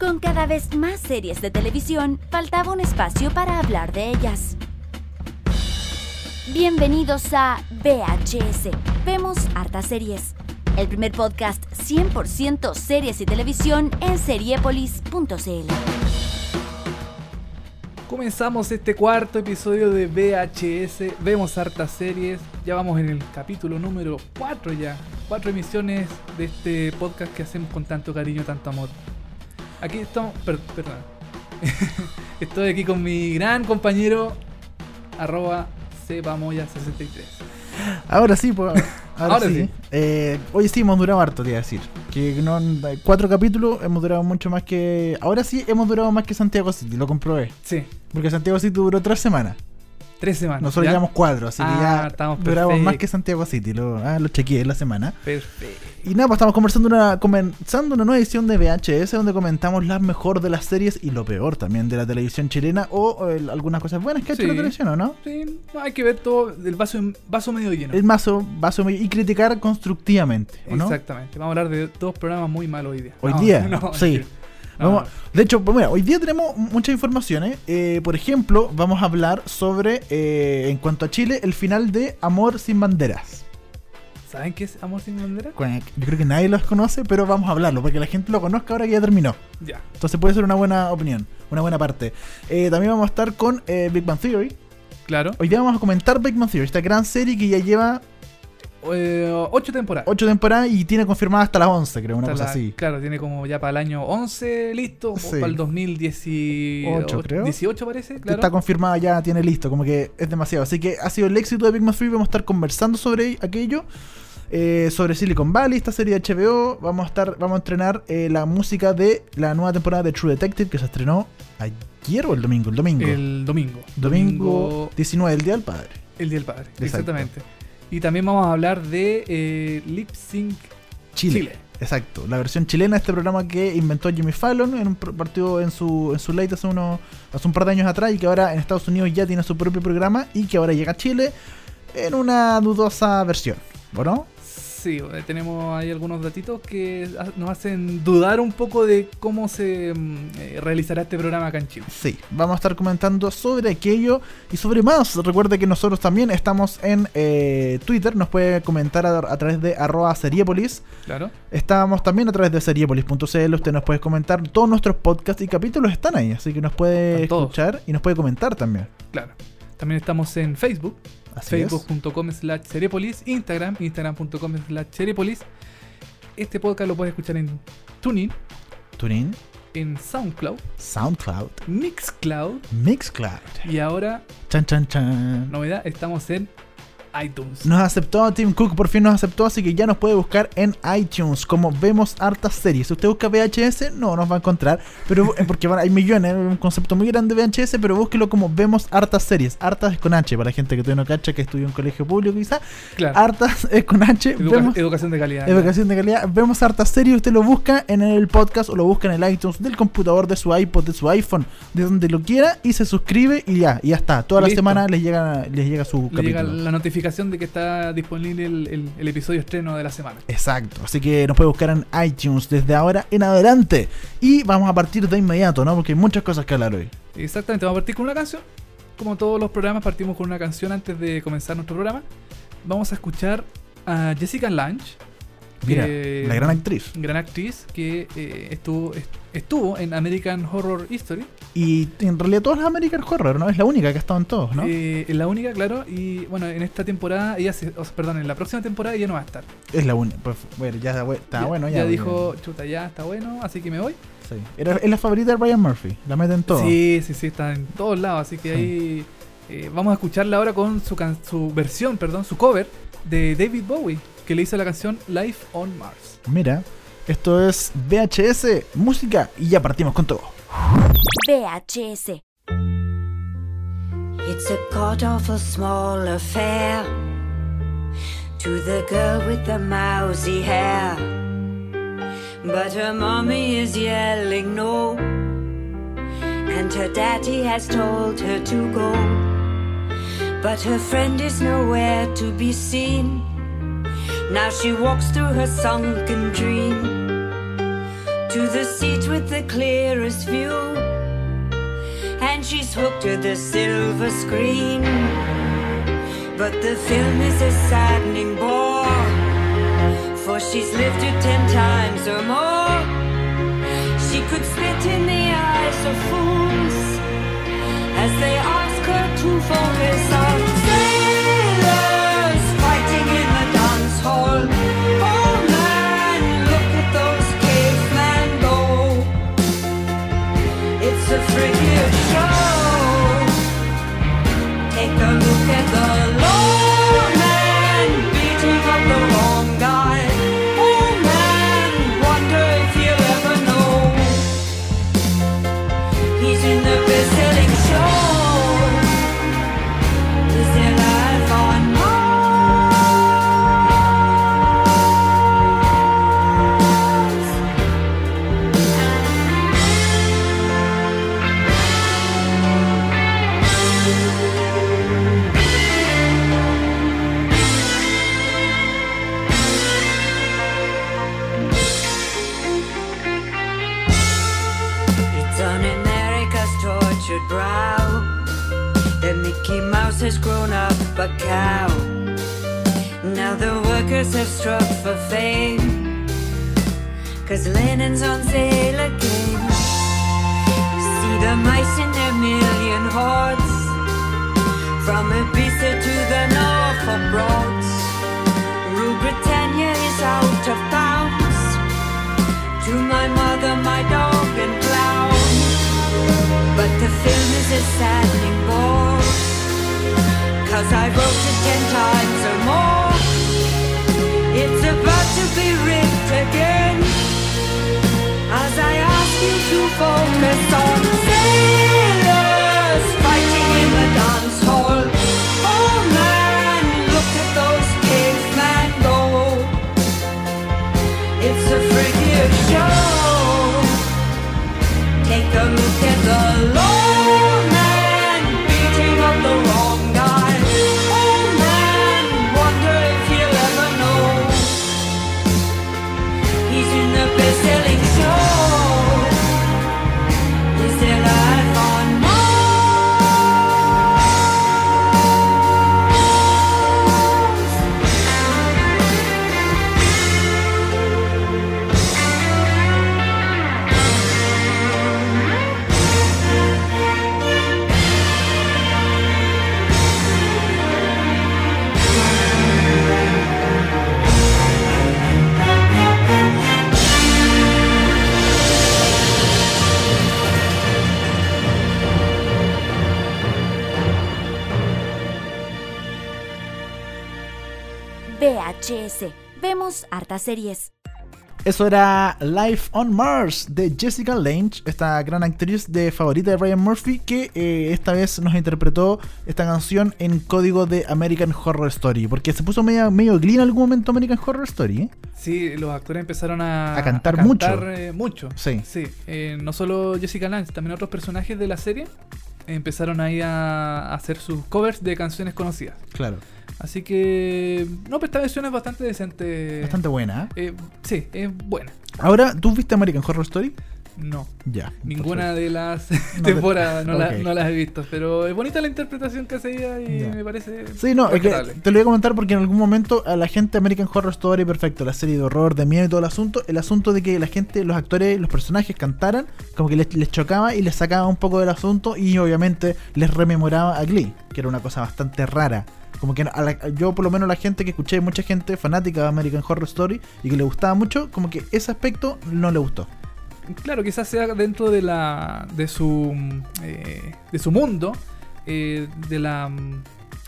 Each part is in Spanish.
Con cada vez más series de televisión, faltaba un espacio para hablar de ellas. Bienvenidos a VHS. Vemos hartas series. El primer podcast 100% series y televisión en seriepolis.cl. Comenzamos este cuarto episodio de VHS. Vemos hartas series. Ya vamos en el capítulo número 4 ya. Cuatro emisiones de este podcast que hacemos con tanto cariño, tanto amor. Aquí estamos. per- perdón. Estoy aquí con mi gran compañero. Arroba Cepamoya63. Ahora sí, pues. Ahora, Ahora sí. sí. Eh, hoy sí hemos durado harto, te iba a decir. Que no, cuatro capítulos hemos durado mucho más que. Ahora sí hemos durado más que Santiago City, lo comprobé. Sí, Porque Santiago City duró tres semanas. Tres semanas. Nosotros ¿ya? llevamos cuatro, así Ah, que ya estamos duramos más perfectos. que Santiago City. Lo, ah, lo chequeé en la semana. Perfecto. Y nada, pues estamos conversando una, comenzando una nueva edición de VHS donde comentamos las mejor de las series y lo peor también de la televisión chilena o algunas cosas buenas que ha hecho Sí. la televisión, ¿o no? Sí, no, hay que ver todo el vaso, vaso medio lleno. El vaso, vaso y criticar constructivamente, ¿o no? Exactamente. Vamos a hablar de dos programas muy malos hoy día. Hoy No, día, no, sí. Vamos- de hecho, pues mira, hoy día tenemos muchas informaciones. Eh, por ejemplo, vamos a hablar sobre, eh, en cuanto a Chile, el final de Amor sin Banderas. ¿Saben qué es Amor sin bandera? Cuac. Yo creo que nadie los conoce, pero vamos a hablarlo, porque la gente lo conozca ahora que ya terminó. Ya. Entonces puede ser una buena opinión, una buena parte. Eh, también vamos a estar con Big Bang Theory. Claro. Hoy día vamos a comentar Big Bang Theory, esta gran serie que ya lleva Eh, ocho temporadas. 8 temporadas y tiene confirmada hasta las 11, creo, una Hasta cosa la- así. Claro, tiene como ya para el año 11 listo. Sí. O para el 2018, Ocho, creo. 18 parece. Claro. está confirmada ya, tiene listo, como que es demasiado. Así que ha sido el éxito de Big Bang Theory, vamos a estar conversando sobre aquello, eh, sobre Silicon Valley, esta serie de HBO, vamos a estar, vamos a entrenar eh, la música de la nueva temporada de True Detective que se estrenó ayer o el domingo, el domingo. El domingo. domingo 19, el Día del Padre. El Día del Padre. Exacto. Exactamente. Y también vamos a hablar de eh, Lip Sync Chile. Chile. Exacto, la versión chilena de este programa que inventó Jimmy Fallon en un partido en su, en su late hace, unos, hace un par de años atrás y que ahora en Estados Unidos ya tiene su propio programa y que ahora llega a Chile en una dudosa versión, ¿o no? Sí, eh, tenemos ahí algunos datitos que nos hacen dudar un poco de cómo se mm, eh, realizará este programa acá en Chile. Sí, vamos a estar comentando sobre aquello y sobre más. Recuerde que nosotros también estamos en eh, Twitter, nos puede comentar a, a través de arroba seriepolis. Claro. Estamos también a través de seriepolis.cl, usted nos puede comentar, todos nuestros podcasts y capítulos están ahí, así que nos puede escuchar y nos puede comentar también. Claro. También estamos en Facebook. facebook.com slash seriepolis, Instagram, instagram.com slash seriepolis. Este podcast lo puedes escuchar en TuneIn, TuneIn, en SoundCloud, SoundCloud, Mixcloud Mixcloud. y ahora, Chan, chan, chan. novedad, estamos en iTunes. Nos aceptó Tim Cook, por fin nos aceptó, así que ya nos puede buscar en iTunes, como vemos hartas series. Si usted busca VHS, no nos va a encontrar, pero porque bueno, hay millones, es un concepto muy grande de VHS, pero búsquelo como vemos hartas series. Hartas es con H, para la gente que todavía no cacha, que estudia en un colegio público quizá. Claro. Hartas es con H, Educa- vemos educación de calidad. educación de calidad, vemos hartas series, usted lo busca en el podcast o lo busca en el iTunes del computador, de su iPod, de su iPhone, de donde lo quiera, y se suscribe y ya, y ya está. Toda la Listo. semana les llega, les llega su Le llega capítulo. la notificación de que está disponible el, el- el episodio estreno de la semana. Exacto, así que nos puede buscar en iTunes desde ahora en adelante. Y vamos a partir de inmediato, ¿no? Porque hay muchas cosas que hablar hoy. Exactamente, vamos a partir con una canción. Como todos los programas, partimos con una canción antes de comenzar nuestro programa. Vamos a escuchar a Jessica Lange, Mira, que- la gran actriz. gran actriz que eh, estuvo, est- estuvo en American Horror History. Y en realidad todas las American Horror, ¿no? Es la única que ha estado en todos, ¿no? Eh, es la única, claro. Y bueno, en esta temporada, ella se, o sea, perdón, en la próxima temporada ella no va a estar. Es la única. Pues, bueno, ya está, bu- está bueno, ya. Ya dijo, chuta, ya está bueno, así que me voy. sí. Era, es la favorita de Brian Murphy, la mete en todo. Sí, sí, sí, está en todos lados. Así que Sí. ahí eh, vamos a escucharla ahora con su, can- su versión, perdón, su cover de David Bowie, que le hizo la canción Life on Mars. Mira, esto es VHS, música, y ya partimos con todo. VHS. It's a god awful small affair to the girl with the mousy hair. But her mommy is yelling no, and her daddy has told her to go. But her friend is nowhere to be seen. Now she walks through her sunken dream to the seat with the clearest view. And she's hooked to the silver screen. But the film is a saddening bore, for she's lived it ten times or more. She could spit in the eyes of fools as they ask her to focus on cow. Now the workers have struck for fame, cause Lennon's on sale again. See the mice in their million hordes, from Ibiza to the Norfolk Broads. Rule Britannia is out of bounds. To my mother, my dog, and clown. But the film is a saddening bore. Cause I wrote it ten times or more. It's about to be ripped again. As I ask you to focus on sailors fighting in the dance hall. Oh man, look at those cavemen go. It's a freakish show. Take a look at the low Hartas series. Eso era Life on Mars de Jessica Lange, esta gran actriz de favorita de Ryan Murphy, que eh, esta vez nos interpretó esta canción en código de American Horror Story. Porque se puso medio, medio glee en algún momento American Horror Story. ¿eh? Sí, los actores empezaron a, A cantar mucho. eh, mucho. Sí. Sí, eh, no solo Jessica Lange, también otros personajes de la serie empezaron ahí a, a hacer sus covers de canciones conocidas. Claro. Así que, no, pero esta versión es bastante decente. Bastante buena. ¿eh? Eh, sí, es buena. Ahora, ¿tú viste American Horror Story? No, Ya. ninguna de las te- temporadas no, la- no las he visto, pero es bonita la interpretación que hace ella y Ya. me parece. Sí, no, es que te lo voy a comentar porque en algún momento a la gente American Horror Story, perfecto, la serie de horror, de miedo y todo el asunto, el asunto de que la gente, los actores, los personajes cantaran, como que les, les chocaba y les sacaba un poco del asunto y obviamente les rememoraba a Glee, que era una cosa bastante rara. Como que a la- yo por lo menos la gente que escuché, mucha gente fanática de American Horror Story y que le gustaba mucho, como que ese aspecto no le gustó. Claro, quizás sea dentro de la de su eh, de su mundo, eh, de la mm,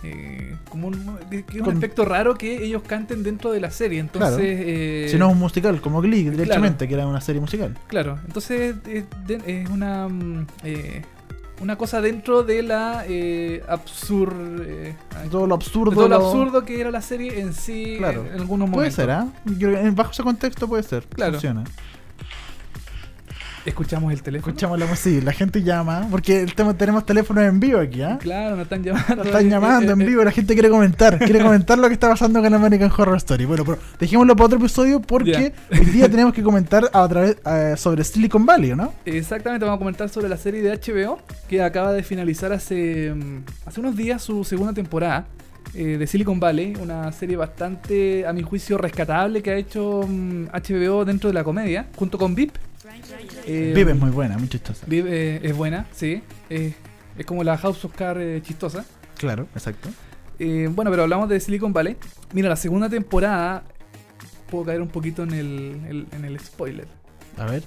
eh, como un, de- que es un Con- aspecto raro que ellos canten dentro de la serie. Entonces, Claro. eh, si no es un musical, como Glee, directamente, que era una serie musical. claro, entonces es, es una mm, eh, una cosa dentro de la eh, absur eh, Todo lo absurdo. de todo lo lo- absurdo que era la serie en sí Claro. en, algunos Puede momentos. ser, ¿ah? Creo que en- Bajo ese contexto puede ser. Claro. Funciona. Escuchamos el teléfono. Escuchamos la música, sí, la gente llama, porque el tema, tenemos teléfonos en vivo aquí, ¿ah? Claro, nos están llamando. Nos están llamando en vivo, la gente quiere comentar, quiere comentar lo que está pasando con American Horror Story. Bueno, pero dejémoslo para otro episodio porque hoy día tenemos que comentar a través eh, sobre Silicon Valley, ¿no? Exactamente, vamos a comentar sobre la serie de HBO que acaba de finalizar hace, mm, hace unos días su segunda temporada eh, de Silicon Valley, una serie bastante, a mi juicio, rescatable que ha hecho mm, HBO dentro de la comedia, junto con VIP. Eh, Vive es muy buena, muy chistosa. VIP eh, es buena, sí. Eh, es como la House of Cards eh, chistosa. Claro, exacto. Eh, bueno, pero hablamos de Silicon Valley. Mira, la segunda temporada, puedo caer un poquito en el, el- en el spoiler. A ver,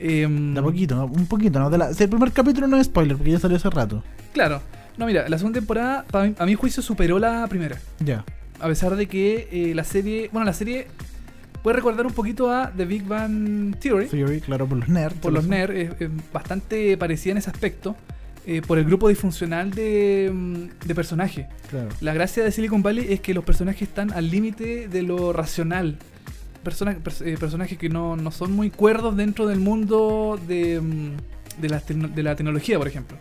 Em, de a poquito, ¿no? un poquito, ¿no? De la- el primer capítulo no es spoiler porque ya salió hace rato. Claro. No, mira, la segunda temporada, a mi juicio, superó la primera. Ya. A pesar de que la serie. Bueno, la serie puede recordar un poquito a The Big Bang Theory. Theory, claro, por los nerds. Por los nerds, es, es bastante parecida en ese aspecto. eh, por el grupo disfuncional de, mm, de personajes. Claro. La gracia de Silicon Valley es que los personajes están al límite de lo racional. Persona- pers- eh, personajes que no, no son muy cuerdos dentro del mundo de, mm, de, la, de la tecnología, por ejemplo.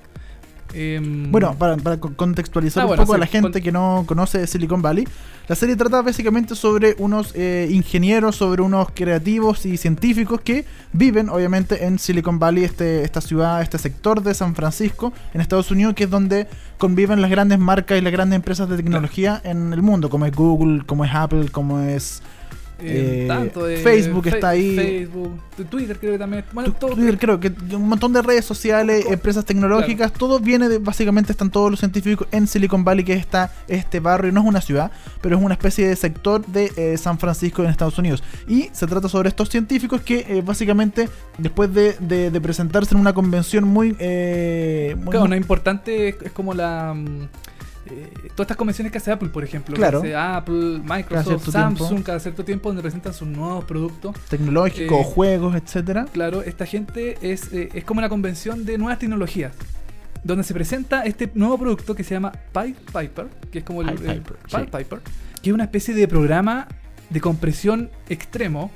Em, Bueno, para, para co- contextualizar Ah, un bueno, poco a la gente que no conoce Silicon Valley, la serie trata básicamente sobre unos eh, ingenieros, sobre unos creativos y científicos que viven obviamente en Silicon Valley, este, esta ciudad, este sector de San Francisco, en Estados Unidos, que es donde conviven las grandes marcas y las grandes empresas de tecnología en el mundo, como es Google, como es Apple, como es... eh, eh, tanto Facebook está ahí. Facebook, Twitter creo que también. Bueno, todo, Twitter, creo que un montón de redes sociales, empresas tecnológicas, todo viene de, básicamente están todos los científicos en Silicon Valley, que está este barrio, no es una ciudad, pero es una especie de sector de eh, San Francisco en Estados Unidos. Y se trata sobre estos científicos que básicamente, después de, de- de presentarse en una convención muy... eh, muy- Claro, una importante es, es como la. Eh, todas estas convenciones que hace Apple, por ejemplo. que hace Apple, Microsoft, Samsung, tiempo. cada cierto tiempo donde presentan sus nuevos productos. tecnológicos, eh, juegos, etcétera. Claro, esta gente es, eh, es como una convención de nuevas tecnologías. Donde se presenta este nuevo producto que se llama Pied Piper, que es como el, Pied Piper, Pied sí. Piper, que es una especie de programa de compresión extremo.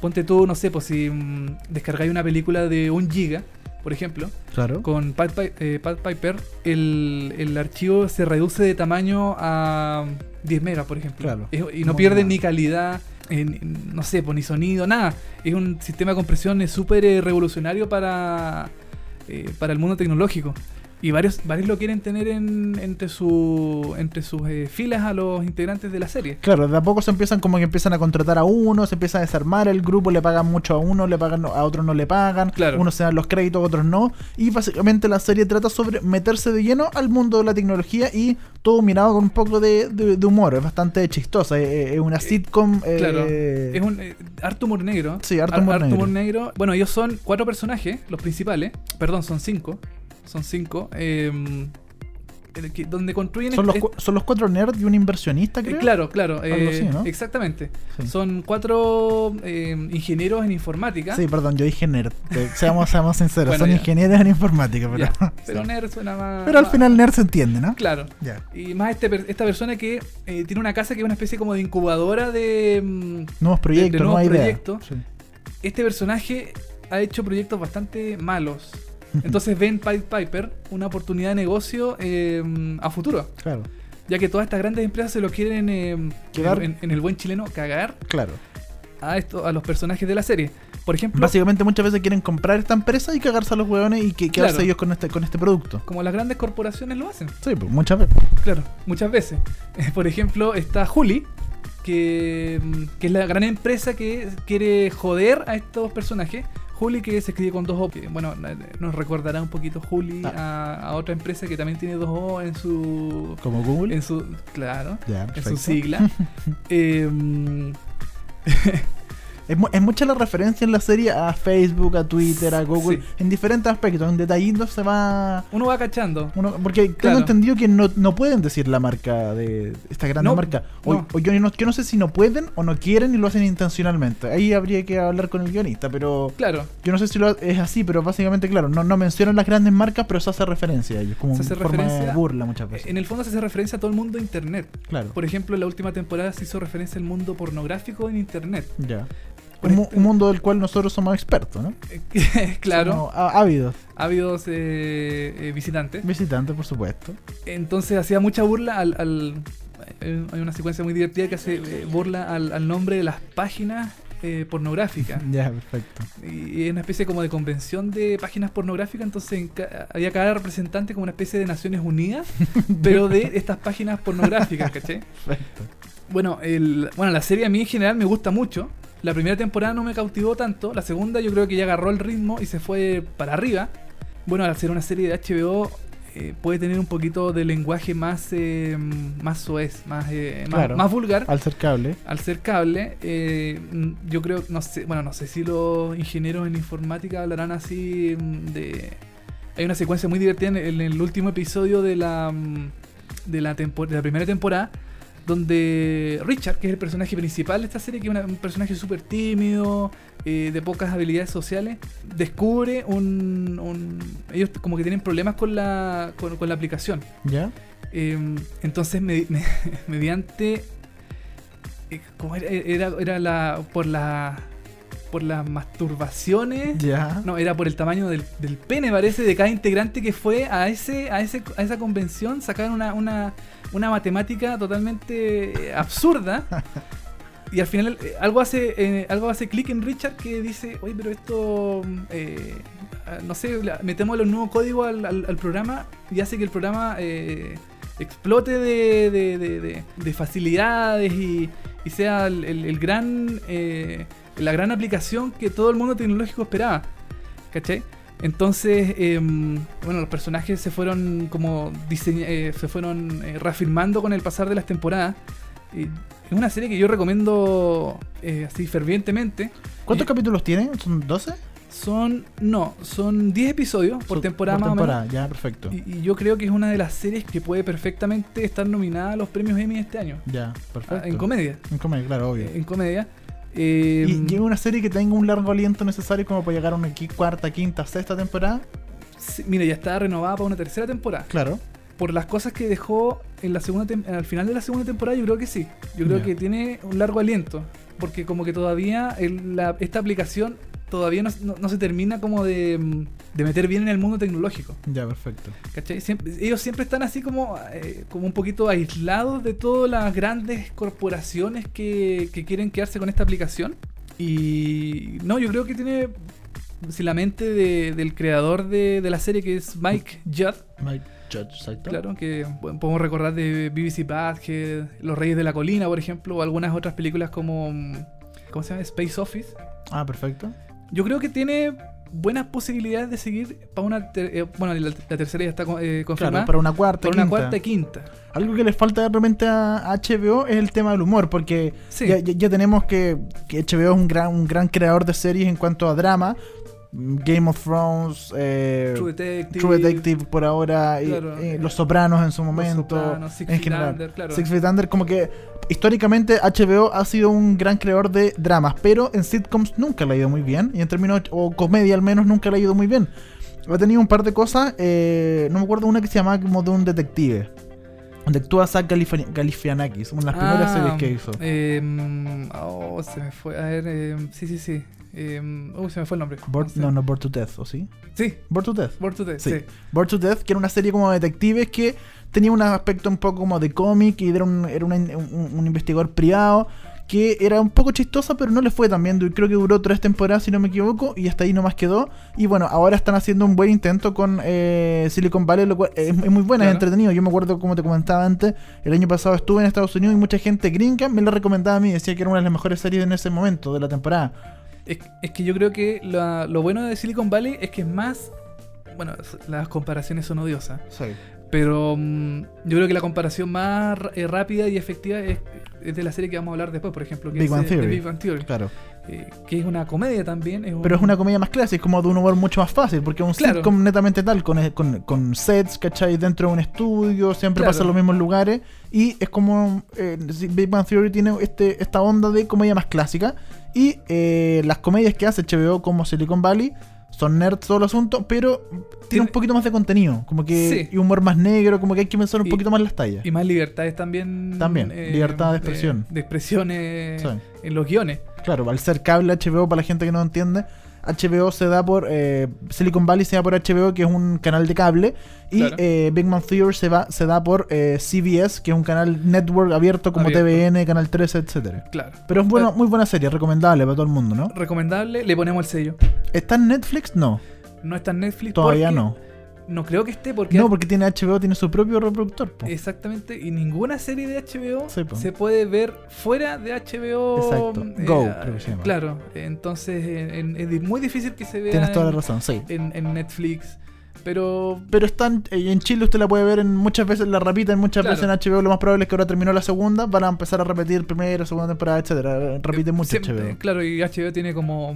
Ponte tú, no sé, pues si mm, descargáis una película de un giga, por ejemplo, Claro. con Pi- eh, Piper, el, el archivo se reduce de tamaño a 10 megas, por ejemplo. Claro. Es- y no Como pierde ni calidad, eh, no sé, pues, ni sonido, nada. Es un sistema de compresión súper eh, revolucionario para, eh, para el mundo tecnológico. Y varios, varios lo quieren tener en- entre, su, entre sus eh, filas a los integrantes de la serie. Claro, de a poco se empiezan como que empiezan a contratar a uno, se empieza a desarmar el grupo, le pagan mucho a uno, le pagan a otros no le pagan, Claro. unos se dan los créditos, otros no, y básicamente la serie trata sobre meterse de lleno al mundo de la tecnología y todo mirado con un poco de, de- de humor, es bastante chistosa, es, es una sitcom... eh, Claro. Es un eh, harto humor negro. Sí, harto Har- humor negro. negro. Bueno, ellos son cuatro personajes, los principales. Perdón, son cinco. Son cinco. eh, que- donde construyen. son, los, son cuatro nerds y un inversionista, eh, creo. claro, claro. Eh, así, ¿no? Exactamente. Sí. Son cuatro eh, ingenieros en informática. Sí, perdón, yo dije nerd, eh, seamos, seamos sinceros, Bueno, son ya. ingenieros en informática, pero, Ya, Pero sí. nerd suena más. Pero al más- final nerd se entiende, ¿no? Claro. Ya. Y más este, esta persona que tiene una casa que es una especie como de incubadora de. mm, Nuevos proyectos, nuevos nuevas ideas. proyectos. Sí. este personaje ha hecho proyectos bastante malos. Entonces ven Pied Piper una oportunidad de negocio eh, a futuro. Claro, Ya que todas estas grandes empresas se lo quieren, eh, Quedar- en, en el buen chileno, cagar claro. a, esto, a los personajes de la serie. Por ejemplo, Básicamente muchas veces quieren comprar esta empresa y cagarse a los hueones y que quedarse Claro. ellos con este, con este producto. como las grandes corporaciones lo hacen. Sí, pues muchas veces. Claro, muchas veces. Por ejemplo, está Juli, que, mm, que es la gran empresa que quiere joder a estos personajes. Juli que se escribe con dos O. que, bueno, nos recordará un poquito Juli Ah. a, a otra empresa que también tiene dos O en su... Como Google. En su claro, en su sigla. Em, Es, mu- es mucha la referencia en la serie a Facebook, a Twitter, a Google, Sí. en diferentes aspectos. En detallitos se va. uno va cachando. Uno, porque tengo Claro. entendido que no, no pueden decir la marca de esta gran No, marca. O, no. o yo, no, yo no sé si no pueden o no quieren y lo hacen intencionalmente. Ahí habría que hablar con el guionista, pero Claro, yo no sé si lo, es así, pero básicamente, claro, no, no mencionan las grandes marcas, pero se hace referencia a ellos, como Se hace forma de referencia- burla muchas veces. en el fondo se hace referencia a todo el mundo de Internet. Claro. Por ejemplo, en la última temporada se hizo referencia al mundo pornográfico en Internet. Ya. Un, este- un mundo del cual nosotros somos expertos, ¿no? claro, Somos á- ávidos. ávidos eh, eh, visitantes. Visitantes, por supuesto. Entonces hacía mucha burla al. al- eh, hay una secuencia muy divertida que hace eh, burla al, al nombre de las páginas eh, pornográficas. Ya, perfecto. Y es una especie como de convención de páginas pornográficas, entonces en ca- había cada representante como una especie de Naciones Unidas, pero de estas páginas pornográficas, ¿caché? Perfecto. Bueno, el, bueno, la serie a mí en general me gusta mucho. La primera temporada no me cautivó tanto, la segunda yo creo que ya agarró el ritmo y se fue para arriba. Bueno, al ser una serie de HBO eh, puede tener un poquito de lenguaje más eh, más soez, más, eh, más, Claro. más vulgar. Al ser cable. Al ser cable, eh, yo creo, no sé, bueno, no sé si los ingenieros en informática hablarán así mm, de... Hay una secuencia muy divertida en el, en el último episodio de la, mm, de la, tempo- de la primera temporada, donde Richard, que es el personaje principal de esta serie, que es una- un personaje súper tímido, eh, de pocas habilidades sociales, descubre un, un- Ellos como que tienen problemas con la, con, con la aplicación. ¿Ya? Eh, entonces, me- me- mediante. eh, ¿Cómo era? Era, era la. Por la. Por las masturbaciones. Ya. No, era por el tamaño del, del pene, parece, de cada integrante que fue a ese, a ese, a esa convención. Sacaron una, una, una matemática totalmente eh, absurda. Y al final eh, algo hace eh, algo hace clic en Richard que dice, oye, pero esto, eh, ah, no sé, metémosle un nuevo código al, programa y hace que el programa explote de, de- de- de- de facilidades y, sea el, el- el gran, la gran aplicación que todo el mundo tecnológico esperaba. ¿Cachai? Entonces, em, bueno, los personajes se fueron como diseña- eh, se fueron eh, reafirmando con el pasar de las temporadas. Es una serie que yo recomiendo eh, así fervientemente. ¿Cuántos Eh, capítulos tiene? ¿Son 12? Son, no, son 10 episodios por temporada por más o menos. ya, perfecto. Y, y yo creo que es una de las series que puede perfectamente estar nominada a los premios Emmy este año. Ya, Ah, perfecto. En comedia. En comedia, claro, obvio. En comedia. Eh, y y es una serie que tenga un largo aliento necesario como para llegar a una cuarta, quinta, sexta temporada. sí, mira, ya está renovada para una tercera temporada. Claro. por las cosas que dejó en la segunda al final de la segunda temporada, yo creo que sí. Yo creo que tiene un largo aliento. Porque como que todavía el- la- esta aplicación todavía no, no- no se termina como de, de meter bien en el mundo tecnológico. Ya, perfecto. ¿cachai? Siempre- ellos siempre están así como, eh, como un poquito aislados de todas las grandes corporaciones que, que quieren quedarse con esta aplicación. Y no, yo creo que tiene si la mente de- del creador de, de la serie que es Mike Judd. Mike Judge, exacto. Claro, que bueno, podemos recordar de BBC Badhead, Los Reyes de la Colina, por ejemplo, o algunas otras películas como. ¿Cómo se llama? Space Office. Ah, perfecto. Yo creo que tiene buenas posibilidades de seguir para una. ter- eh, bueno, la, la tercera ya está eh, confirmada. Claro, para una cuarta, para una quinta. cuarta y quinta. Algo que les falta de repente a HBO es el tema del humor, porque Sí. ya, tenemos que, que HBO es un gran, un gran creador de series en cuanto a drama. Game of Thrones, eh, True Detective. True Detective por ahora, Claro, eh, eh, Los Sopranos en su momento. Sopranos, Six en general. Under, claro. Six Feet Under, como que históricamente HBO ha sido un gran creador de dramas, pero en sitcoms nunca le ha ido muy bien, y en términos, o comedia al menos, nunca le ha ido muy bien. Ha tenido un par de cosas, eh, no me acuerdo una que se llamaba como de un detective, donde actúa Zach Galifi- Galifianakis, una de las primeras Ah, series que hizo. eh, mm, oh, se me fue. A ver, eh, sí, sí, sí. Oh, se me fue el nombre. No, no, Bored to Death, ¿o sí? Sí, Bored to Death. Born to Death, Sí. sí. To Death, que era una serie como de detectives que tenía un aspecto un poco como de cómic y era un, era un, un investigador privado que era un poco chistosa, pero no le fue tan bien. Creo que duró tres temporadas, si no me equivoco, y hasta ahí nomás quedó. Y bueno, ahora están haciendo un buen intento con eh, Silicon Valley, lo cual es, es muy buena, es entretenido. Yo me acuerdo, como te comentaba antes, el año pasado estuve en Estados Unidos y mucha gente gringa me la recomendaba a mí, decía que era una de las mejores series en ese momento de la temporada. Es, es que yo creo que la- lo bueno de Silicon Valley es que es más. Bueno, las comparaciones son odiosas. Sí. Pero mm, yo creo que la comparación más eh, rápida y efectiva es, es de la serie que vamos a hablar después, por ejemplo. Que Big es, Bang eh, Theory. Big Bang Theory. Claro. eh, que es una comedia también. un- Pero es una comedia más clásica, es como de un humor mucho más fácil, porque es un Claro. sitcom netamente tal, con, con, con sets, ¿cachai? Dentro de un estudio, siempre Claro. pasa en los mismos lugares, y es como, eh, Big Bang Theory tiene este, esta onda de comedia más clásica, y eh, las comedias que hace HBO como Silicon Valley son nerds todo el asunto, pero tiene un poquito más de contenido, como que Sí. y humor más negro, como que hay que pensar un Y- poquito más las tallas. Y más libertades también. También, libertad de expresión. De, expresiones Sí. en los guiones. Claro, al ser cable HBO, para la gente que no entiende, HBO se da por. eh, Silicon Valley se da por HBO, que es un canal de cable. Y Claro. eh, Big Man Theory se, va, se da por eh, CBS, que es un canal network abierto como Abierto. TVN, Canal 13, etcétera. Claro. Pero es bueno, Eh, muy buena serie, recomendable para todo el mundo, ¿no? Recomendable, le ponemos el sello. ¿Está en Netflix? No, No está en Netflix. todavía porque- no. No creo que esté porque. No, porque tiene HBO, tiene su propio reproductor. po. Exactamente, y ninguna serie de HBO Sí, se puede ver fuera de HBO. Exacto. Go, creo que se llama. Claro, entonces en- en- es muy difícil que se vea Tienes toda la razón, sí. en- en Netflix. Pero Pero están eh, en Chile usted la puede ver en muchas veces la repiten muchas Claro. veces en HBO. Lo más probable es que ahora terminó la segunda, van a empezar a repetir primera, segunda temporada, etcétera. Repite mucho siempre- HBO. Claro, y HBO tiene como.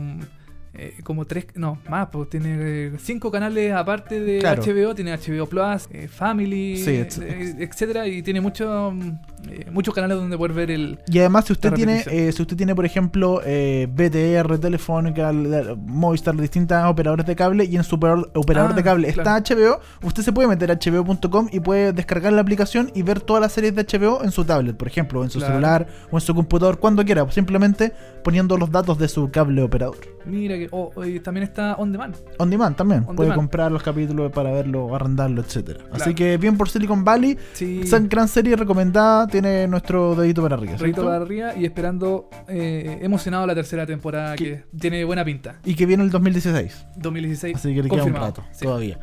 Eh, como tres, no, más, pues tiene eh, cinco canales aparte de Claro. HBO, tiene HBO Plus, eh, Family, Sí, etc- etcétera, y tiene mucho, mm, eh, muchos canales donde poder ver el, Y además, si usted tiene, si usted tiene, por ejemplo, BTR, Telefónica, Movistar, distintas operadores de cable, y en su operador, operador Ah, de cable claro. está HBO, usted se puede meter a HBO.com y puede descargar la aplicación y ver todas las series de HBO en su tablet, por ejemplo, en su Claro. celular, o en su computador, cuando quiera, simplemente poniendo los datos de su cable operador. Mira que y también está On Demand. On demand también, On puede demand. comprar los capítulos para verlo, arrendarlo, etcétera. Así que bien por Silicon Valley, Sí. esa gran serie recomendada, tiene nuestro dedito para arriba. ¿cierto? para arriba y esperando eh, emocionado la tercera temporada que tiene buena pinta. Y que viene el 2016. 2016. Así que le queda un rato Sí. todavía.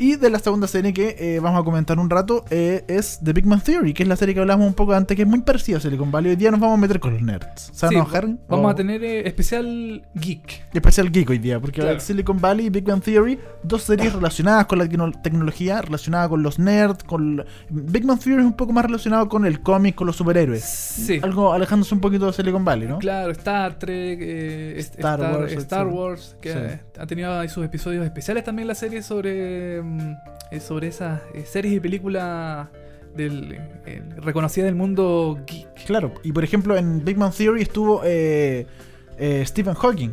Y de la segunda serie que eh, vamos a comentar un rato eh, es The Big Man Theory, que es la serie que hablamos un poco antes, que es muy parecida a Silicon Valley. Hoy día nos vamos a meter con los nerds. ¿Se van Sí, a enojar? Vamos ¿O- a tener eh, especial geek. Especial geek hoy día, porque Claro. Silicon Valley y Big Bang Theory, dos series relacionadas con la tecno- tecnología, relacionadas con los nerds, con... Big Bang Theory es un poco más relacionado con el cómic, con los superhéroes. Sí. Algo alejándose un poquito de Silicon Valley, ¿no? Claro, Star Trek, eh, Star Star, Wars, Star. Wars, que Sí. ha tenido ahí sus episodios especiales también la serie sobre, mm, eh, sobre esas eh, series y películas del, eh, reconocidas del mundo geek. Claro, y por ejemplo en Big Bang Theory estuvo Stephen Hawking.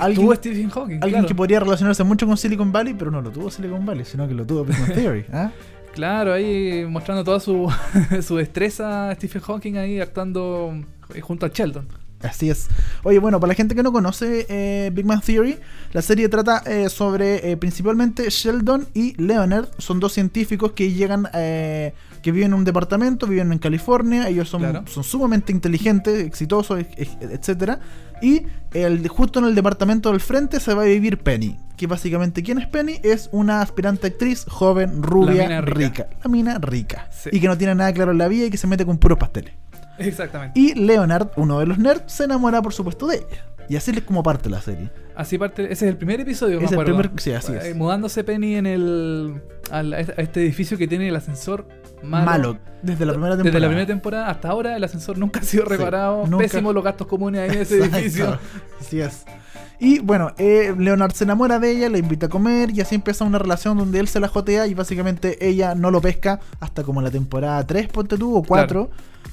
Alguien- Stephen Hawking, Alguien claro. que podría relacionarse mucho con Silicon Valley, pero no lo tuvo Silicon Valley, sino que lo tuvo Big Bang Theory. ¿ah? Claro, ahí mostrando toda su, su destreza Stephen Hawking ahí actuando junto a Sheldon. Así es. Oye, bueno, para la gente que no conoce eh, Big Bang Theory, la serie trata eh, sobre eh, principalmente Sheldon y Leonard. Son dos científicos que llegan, eh, que viven en un departamento, viven en California. Ellos son, Claro. son sumamente inteligentes, exitosos, e- e- etcétera. Y el, justo en el departamento del frente se va a vivir Penny. Que básicamente, ¿quién es Penny? Es una aspirante actriz joven, rubia, mina rica. rica. La mina rica. Sí. Y que no tiene nada claro en la vida y que se mete con puros pasteles. Exactamente. Y Leonard, uno de los nerds, se enamora por supuesto de ella. Y así es como parte la serie. Así parte, ese es el primer episodio, me Es el primer- sí, así es. Eh, Mudándose Penny en el al- a este edificio que tiene el ascensor malo. Malo. Desde la primera temporada. Desde la primera temporada hasta ahora el ascensor nunca ha sido Sí, reparado. nunca. Pésimos los gastos comunes ahí en ese edificio. Así es. Y bueno, eh, Leonard se enamora de ella, la invita a comer y así empieza una relación donde él se la jotea y básicamente ella no lo pesca hasta como la temporada 3, ponte tú, o 4.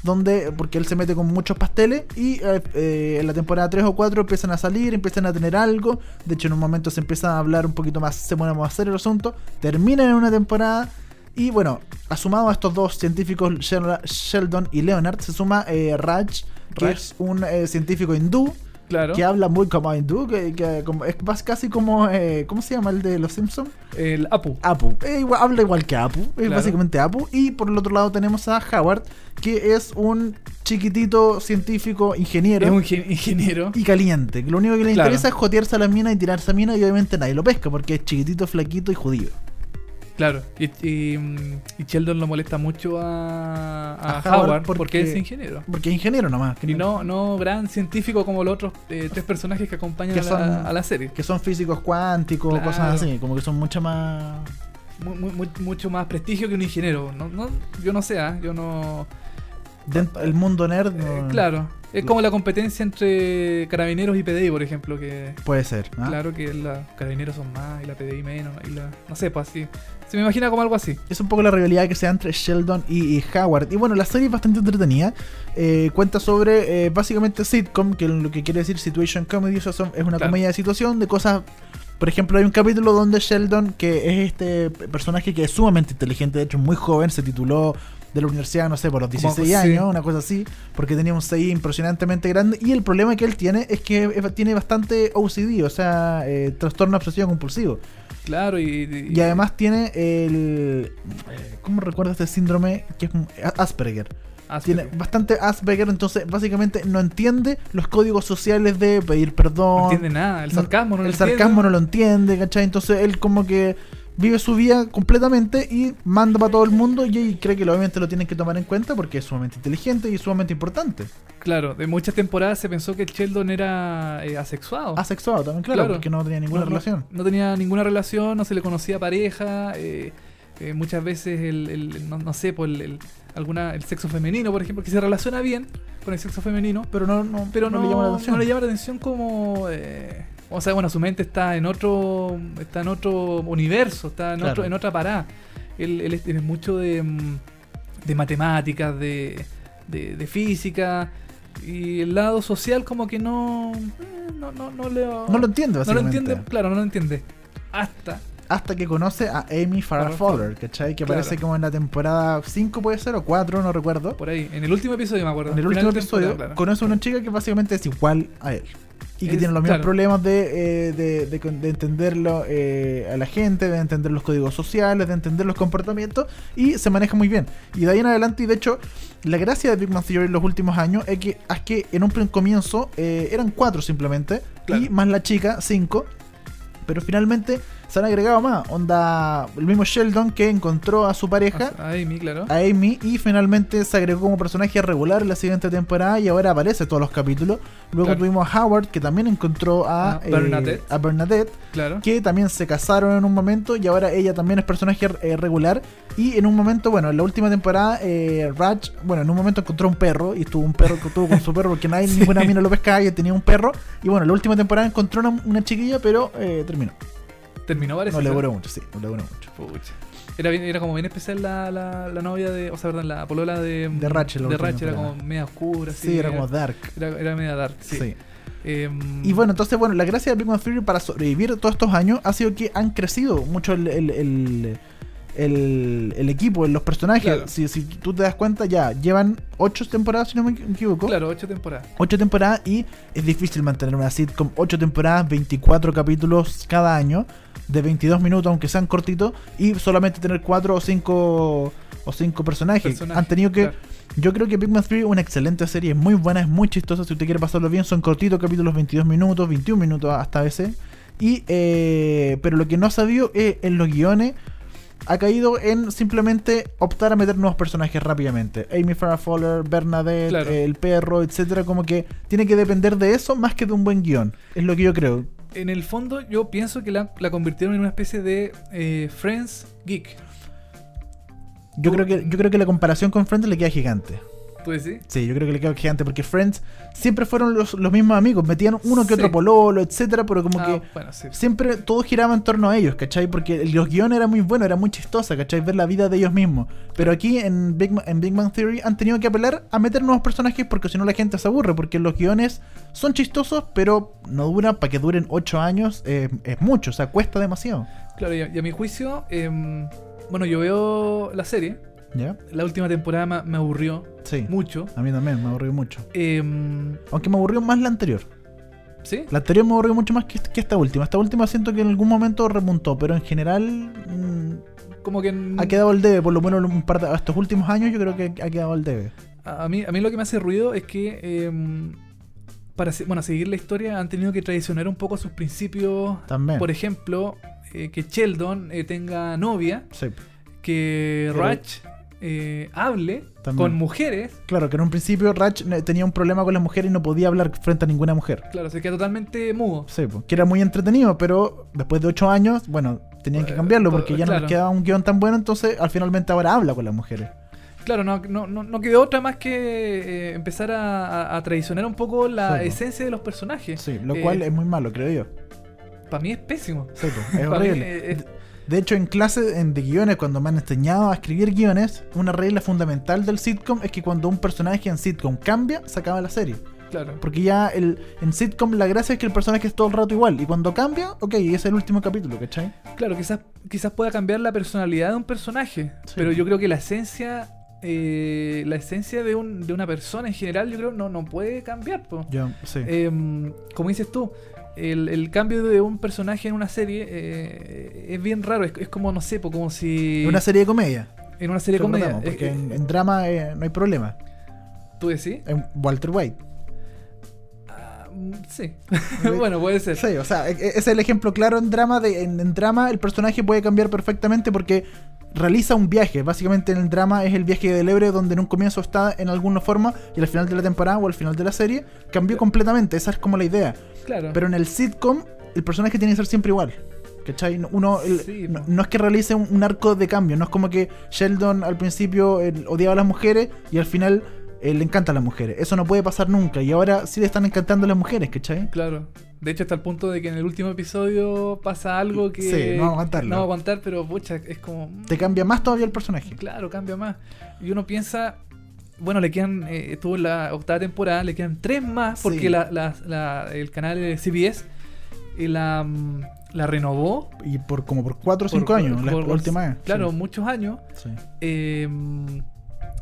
Donde, porque él se mete con muchos pasteles y eh, eh, en la temporada 3 o 4 empiezan a salir, empiezan a tener algo. De hecho, en un momento se empieza a hablar un poquito más, se pone más serio el asunto. Terminan en una temporada y bueno, asumado a estos dos científicos, Shel- Sheldon y Leonard, se suma eh, Raj, que Raj. es un científico hindú Claro. que habla muy como hindú, que, que como- es casi como, eh, ¿cómo se llama el de los Simpsons? El Apu. Apu. Eh, igual- habla igual que Apu, es básicamente Apu. Y por el otro lado tenemos a Howard, que es un chiquitito científico ingeniero. Es un gen- ingeniero. Y caliente, lo único que le Claro. interesa es jotearse a la mina y tirarse a mina y obviamente nadie lo pesca porque es chiquitito, flaquito y judío. Claro. Y, y, mm, y Sheldon lo molesta mucho a, a A Howard Howard porque- porque, es ingeniero. Porque es ingeniero nomás. Y no, no gran científico como los otros eh, tres personajes que acompañan Que a, la, a la serie. Que son físicos cuánticos, Claro. cosas así, como que son mucho más... Mu- mu- mu- mucho más prestigio que un ingeniero. No, no, yo no sé, ¿ah? yo no. El mundo nerd. eh, claro, es como la competencia entre carabineros y PDI, por ejemplo, que Puede ser. ¿ah? claro que los carabineros son más y la PDI menos. Y la, no sé, pues así. Se me imagina como algo así. Es un poco la rivalidad que se da entre Sheldon y, y Howard. Y bueno, la serie es bastante entretenida. Eh, cuenta sobre eh, básicamente sitcom, que lo que quiere decir situation comedy, son- es una Claro. comedia de situación de cosas Por ejemplo, hay un capítulo donde Sheldon, que es este personaje que es sumamente inteligente, de hecho muy joven, se tituló de la universidad, no sé, por los Como- 16 sí. años, una cosa así, porque tenía un CI impresionantemente grande. Y el problema que él tiene es que tiene bastante OCD, o sea, eh, trastorno obsesivo compulsivo. Claro, y, Y además tiene el. eh, ¿Cómo recuerda este síndrome? Que es un- Asperger. Tiene Asperger. bastante Asperger, entonces básicamente no entiende los códigos sociales de pedir perdón. no entiende nada, el No- sarcasmo no lo el entiende. sarcasmo no lo entiende, ¿cachai? Entonces él como que vive su vida completamente y manda para todo el mundo y cree que obviamente lo tienen que tomar en cuenta porque es sumamente inteligente y sumamente importante. Claro, de muchas temporadas se pensó que el Sheldon era eh, asexuado. Asexuado también, claro, Claro. porque no tenía ninguna No, relación. No, tenía ninguna relación, no se le conocía pareja. eh, eh, muchas veces el, el- no, no sé, por el, el- alguna, el sexo femenino, por ejemplo, que se relaciona bien con el sexo femenino, Pero no, no, pero no, le llama la atención. no le llama la atención como... o sea, bueno, su mente está en otro está en otro universo, está en, Claro. otro, en otra parada. Él, él él es mucho de, mm, de matemáticas, de, de, de física, y el lado social como que no... eh, No, no, no, le- No lo entiende, no lo entiende, claro, no lo entiende. Hasta Hasta que conoce a Amy Farrah Fowler, ¿cachai? Que Claro. aparece como en la temporada 5 puede ser, o 4, no recuerdo. por ahí. En el último episodio me acuerdo. En el último episodio claro. conoce a una chica que básicamente es igual a él. Y que Es- tiene los mismos claro. problemas de, eh, de, de, de entenderlo eh, a la gente, de entender los códigos sociales, de entender los comportamientos. Y se maneja muy bien. Y de ahí en adelante, y de hecho, la gracia de Big Man Theory en los últimos años es que, es que en un comienzo eh, eran cuatro simplemente. Claro. Y más la chica, cinco. Pero finalmente se han agregado más. Onda, el mismo Sheldon que encontró a su pareja A Amy, claro. a Amy y finalmente se agregó como personaje regular en la siguiente temporada y ahora aparece todos los capítulos. Luego Claro. tuvimos a Howard que también encontró a, A eh, Bernadette. a Bernadette, Claro. que también se casaron en un momento y ahora ella también es personaje eh, regular y en un momento, bueno, en la última temporada eh, Raj, bueno, en un momento encontró un perro y estuvo un perro que estuvo con su perro porque nadie, ninguna mina lo pescaba y tenía un perro y bueno, en la última temporada encontró una, una chiquilla pero terminó. Terminó, parece. No le duró mucho, sí, no le duró mucho. Pucha. Era, bien- era como bien especial la, la, la novia de. O sea, perdón, la polola de. De Ratchet, De Ratchet era como media oscura. Sí, así, era como dark. Era, era media dark, sí. sí. Em, Y bueno, entonces, bueno, la gracia de Big Bang Theory para sobrevivir todos estos años ha sido que han crecido mucho el, el, el, el- el equipo, los personajes. Claro. Si, si tú te das cuenta, ya llevan ocho temporadas, si no me equivoco. Claro, ocho temporadas. Ocho temporadas y es difícil mantener una sitcom. Ocho temporadas, 24 capítulos cada año, de 22 minutos, aunque sean cortitos, y solamente tener cuatro o cinco, o cinco personajes. Han tenido que... claro. Yo creo que Big Bang Theory es una excelente serie, es muy buena, es muy chistosa. Si usted quiere pasarlo bien, son cortitos, capítulos 22 minutos, 21 minutos hasta a veces. Y, eh, pero lo que no ha sabido es en los guiones ha caído en simplemente optar a meter nuevos personajes rápidamente. Amy Farrah Fowler, Bernadette, Claro. el perro, etcétera, como que tiene que depender de eso más que de un buen guion. Es lo que yo creo. En el fondo, yo pienso que la, la convirtieron en una especie de eh, Friends Geek. Yo creo que yo creo que la comparación con Friends le queda gigante. ¿Tú decís? Sí, yo creo que le queda gigante porque Friends siempre fueron los, los mismos amigos, metían uno que otro pololo, etcétera, pero como Ah, que bueno, sí. siempre todo giraba en torno a ellos, ¿cachai? Porque los guiones eran muy buenos, era muy chistosa, ¿cachai? Ver la vida de ellos mismos. Pero aquí en Big, en Big Bang Theory han tenido que apelar a meter nuevos personajes porque si no la gente se aburre, porque los guiones son chistosos, pero no duran, para que duren 8 años eh, es mucho, o sea, cuesta demasiado. Claro, y a, y a mi juicio, em, bueno, yo veo la serie. ¿Ya? La última temporada me, me aburrió Sí. mucho. A mí también me aburrió mucho. Em, Aunque me aburrió más la anterior. ¿Sí? La anterior me aburrió mucho más que, que esta última. Esta última siento que en algún momento remontó, pero en general mm, Como que en- ha quedado el debe. Por lo menos un par de, estos últimos años yo creo que ha quedado el debe. a, mí, a mí lo que me hace ruido es que em, para bueno, seguir la historia han tenido que traicionar un poco sus principios. También. Por ejemplo, eh, que Sheldon eh, tenga novia, Sí. que Rach eh, hable También. con mujeres. Claro, que en un principio Ratch tenía un problema con las mujeres y no podía hablar frente a ninguna mujer. Claro, se queda totalmente mudo. Sí, pues, que era muy entretenido, pero después de ocho años, bueno, tenían que Eh, cambiarlo porque ya no les quedaba un guion tan bueno, entonces al finalmente ahora habla con las mujeres. Claro, no, no, no, quedó otra más que eh, empezar a, a- a traicionar un poco la Sí, esencia de los personajes. Sí, lo cual es muy malo, creo yo. Para mí es pésimo. Sí, es horrible. es- De hecho, en clase en- de guiones, cuando me han enseñado a escribir guiones, una regla fundamental del sitcom es que cuando un personaje en sitcom cambia, se acaba la serie. Claro. Porque ya el, en sitcom la gracia es que el personaje es todo el rato igual. Y cuando cambia, ok, es el último capítulo, ¿cachai? Claro, quizás, quizás pueda cambiar la personalidad de un personaje, Sí. pero yo creo que la esencia, eh, la esencia de, un, de una persona en general, yo creo no, no puede cambiar. po. Yo, sí. Em, como dices tú, el, el cambio de un personaje en una serie eh, es bien raro, es, es como, no sé, como si... Es una serie de comedia. en una serie de comedia. Porque que- en, en drama eh, no hay problema. ¿Tú decís? En Walter White. Ah, sí. bueno, puede ser. Sí, o sea, e- e- es el ejemplo claro en drama. De, en, en drama el personaje puede cambiar perfectamente porque realiza un viaje. Básicamente en el drama es el viaje del héroe donde en un comienzo está en alguna forma y al final de la temporada o al final de la serie cambió completamente. Esa es como la idea. Claro. Pero en el sitcom el personaje tiene que ser siempre igual. ¿Cachai? No- Uno, el- Sí, no, no es que realice un, un arco de cambio, no es como que Sheldon al principio odiaba a las mujeres y al final él le encantan las mujeres. Eso no puede pasar nunca y ahora sí le están encantando las mujeres, ¿cachai? Claro. De hecho, hasta el punto de que en el último episodio pasa algo que. Sí, no va a aguantarlo. No va a aguantar, pero pucha, es como. mm, Te cambia más todavía el personaje. Claro, cambia más. Y uno piensa. Bueno, le quedan. Eh, estuvo en la octava temporada, le quedan tres más porque Sí. la, la- la- el canal de CBS eh, la, mm, la renovó. Y por como por 4 o 5 años, la, por- última vez. Claro, Sí. muchos años. Sí. eh,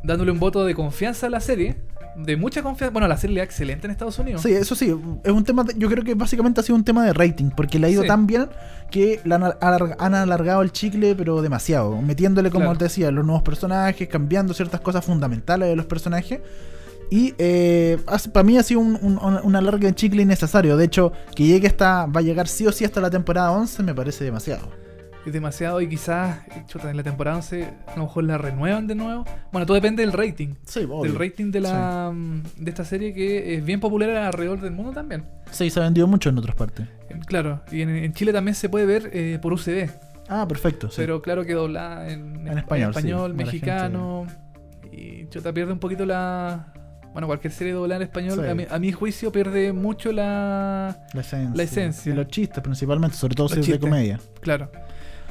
dándole un voto de confianza a la serie. De mucha confianza. Bueno, la serie le da excelente en Estados Unidos. Sí, eso sí, es un tema, de- yo creo que básicamente ha sido un tema de rating, porque le ha ido Sí. tan bien que la han, han alargado el chicle, pero demasiado, metiéndole, como Claro. te decía, los nuevos personajes, cambiando ciertas cosas fundamentales de los personajes. Y eh, para mí ha sido un, un, un alargue de chicle innecesario. De hecho, que llegue hasta, va a llegar sí o sí hasta la temporada 11, me parece demasiado. Es demasiado y quizás, chuta, en la temporada 11 a lo mejor la renuevan de nuevo. Bueno, todo depende del rating. Sí, Del rating de la mm, de esta serie que es bien popular alrededor del mundo también. Sí, se ha vendido mucho en otras partes. En- Claro, y en, en Chile también se puede ver eh, por UCB. Ah, perfecto. sí. Pero claro que doblada en, En español. Para la mexicano. Y chuta, pierde un poquito la. Bueno, cualquier serie doblada en español, Sí. a, mi, a mi juicio, pierde mucho la. La esencia. La esencia. Y los chistes principalmente, sobre todo Los si es de comedia. Claro.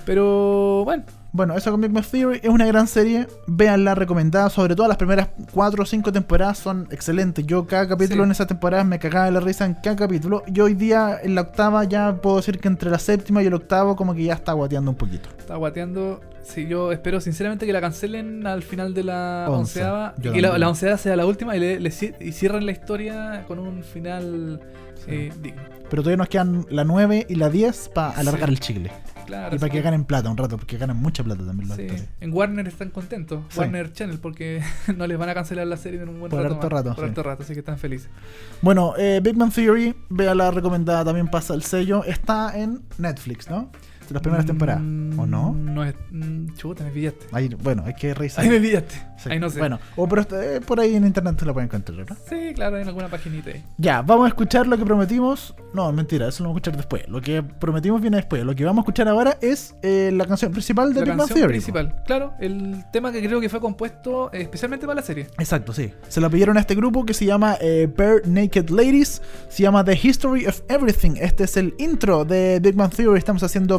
Pero bueno, Bueno, eso con Big Bang Theory es una gran serie. Véanla recomendada. Sobre todo las primeras 4 o 5 temporadas son excelentes. Yo cada capítulo Sí. en esas temporadas me cagaba de la risa en cada capítulo. Y hoy día en la octava ya puedo decir que entre la séptima y el octavo como que ya está guateando un poquito. está guateando. Sí, yo espero sinceramente que la cancelen al final de la Once. onceava. Yo Y la, la onceava sea la última y, le, le y cierren la historia con un final eh, digno. Pero todavía nos quedan la 9 y la 10 para alargar Sí. el chicle. Claro. Y para que ganen plata un rato, porque ganan mucha plata también los Sí, actores. en Warner están contentos, Sí. Warner Channel, porque no les van a cancelar la serie en un buen Por rato. harto más, rato, por harto rato, así que están felices. Bueno, eh, Big Bang Theory, vea la recomendada, también pasa el sello. Está en Netflix, ¿no? Las primeras temporadas. ¿O no? No es. mm, Chuta, me pillaste. Ahí, bueno, hay que revisar. Ahí me pillaste. Sí. Ahí no sé. Bueno, o pero este, por ahí en internet se la pueden encontrar, ¿no? Sí, claro, en alguna paginita ahí. Ya, vamos a escuchar lo que prometimos. No, mentira, eso lo vamos a escuchar después. Lo que prometimos viene después. Lo que vamos a escuchar ahora es eh, la canción principal de La Big canción Theory. principal. Claro, el tema que creo que fue compuesto eh, especialmente para la serie. Exacto, sí. Se la pidieron a este grupo que se llama eh, Bare Naked Ladies. Se llama The History of Everything. Este es el intro de Big Bang Theory. Estamos haciendo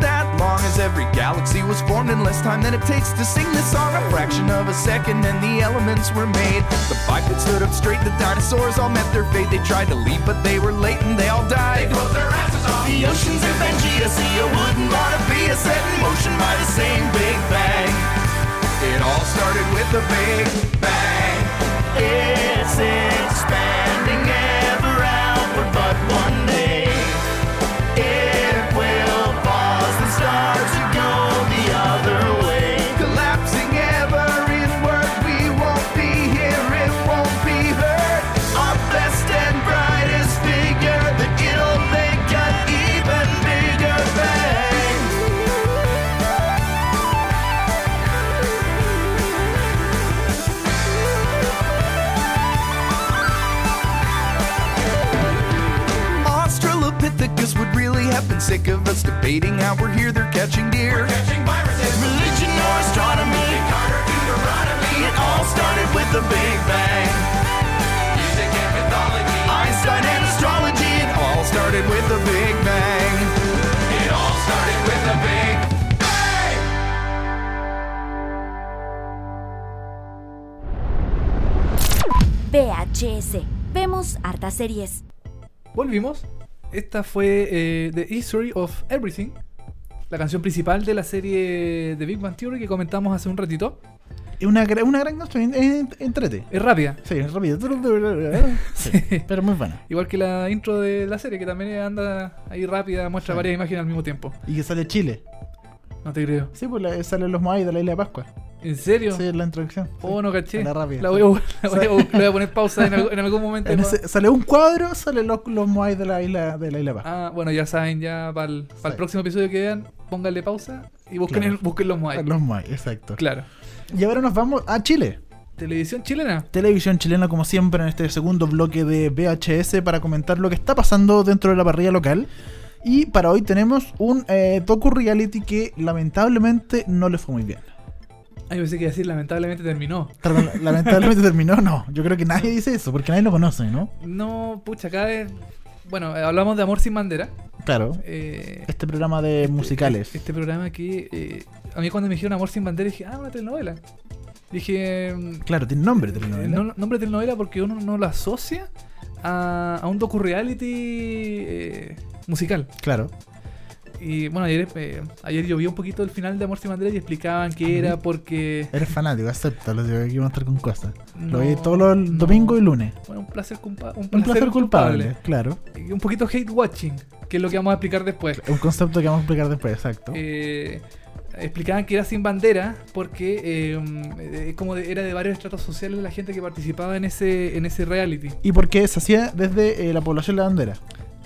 as every galaxy was formed in less time than it takes to sing this song. A fraction of a second and the elements were made. The bipeds stood up straight, the dinosaurs all met their fate. They tried to leave, but they were late and they all died. They closed their asses off. The oceans in Pangea see a wouldn't wanna be a set in motion by the same Big Bang. It all started with a Big Bang. It's expanding sick of us debating how we're here, they're catching deer. catching viruses. Religion or astronomy, Deuteronomy. it all started with the Big Bang. Music and mythology, Einstein and astrology, it all started with the Big Bang. It all started with the Big Bang. VHS. Vemos hartas series. Volvimos. Esta fue eh, The History of Everything, la canción principal de la serie de Big Bang Theory que comentamos hace un ratito. Es una, una gran canción, es entrete. Es rápida, Sí, es rápido. Sí, pero muy buena. igual que la intro de la serie, que también anda ahí rápida, muestra Sí. varias imágenes al mismo tiempo. Y que sale Chile. No te creo. Sí, pues la- salen los Moai de la isla de Pascua. ¿En serio? Sí, la introducción. Oh, no caché. La rápida. La voy a, la voy a voy poner pausa en, algún- en algún momento. En pa- ese- sale un cuadro, salen los, los Moai de la isla de la isla Pascua. Ah, bueno, ya saben, ya para el, Sí. próximo episodio que vean, pónganle pausa y busquen, Claro. el- busquen los Moai. Los Moai, exacto. Claro. Y ahora nos vamos a Chile. Televisión chilena. Televisión chilena, como siempre, en este segundo bloque de VHS para comentar lo que está pasando dentro de la parrilla local. Y para hoy tenemos un eh, docu reality que lamentablemente no le fue muy bien. Ay, pensé que iba a decir, lamentablemente terminó. Lamentablemente terminó, no. Yo creo que nadie dice eso, porque nadie lo conoce, ¿no? No, pucha, acá es. Bueno, eh, hablamos de Amor sin Bandera. Claro. Eh, Este programa de musicales. Este programa que. eh, a mí cuando me dijeron Amor sin Bandera dije, ah, una telenovela. Dije. mm, Claro, tiene nombre de telenovela. no- nombre de telenovela porque uno no lo asocia a, a un docu-reality eh, musical. Claro. Y bueno, ayer, eh, ayer llovió un poquito el final de Amor sin Bandera y explicaban que era porque. Eres fanático, acéptalo, digo, aquí vamos a estar con cosas. No, lo veis todos los no. domingos y lunes. Bueno, un placer, culpa- un Un placer, culpable, claro. Y un poquito hate watching, que es lo que vamos a explicar después. Un concepto que vamos a explicar después, exacto. Eh, explicaban que era sin bandera porque eh, como de- era de varios estratos sociales la gente que participaba en ese en ese reality. Y porque se hacía desde eh, la población La Bandera.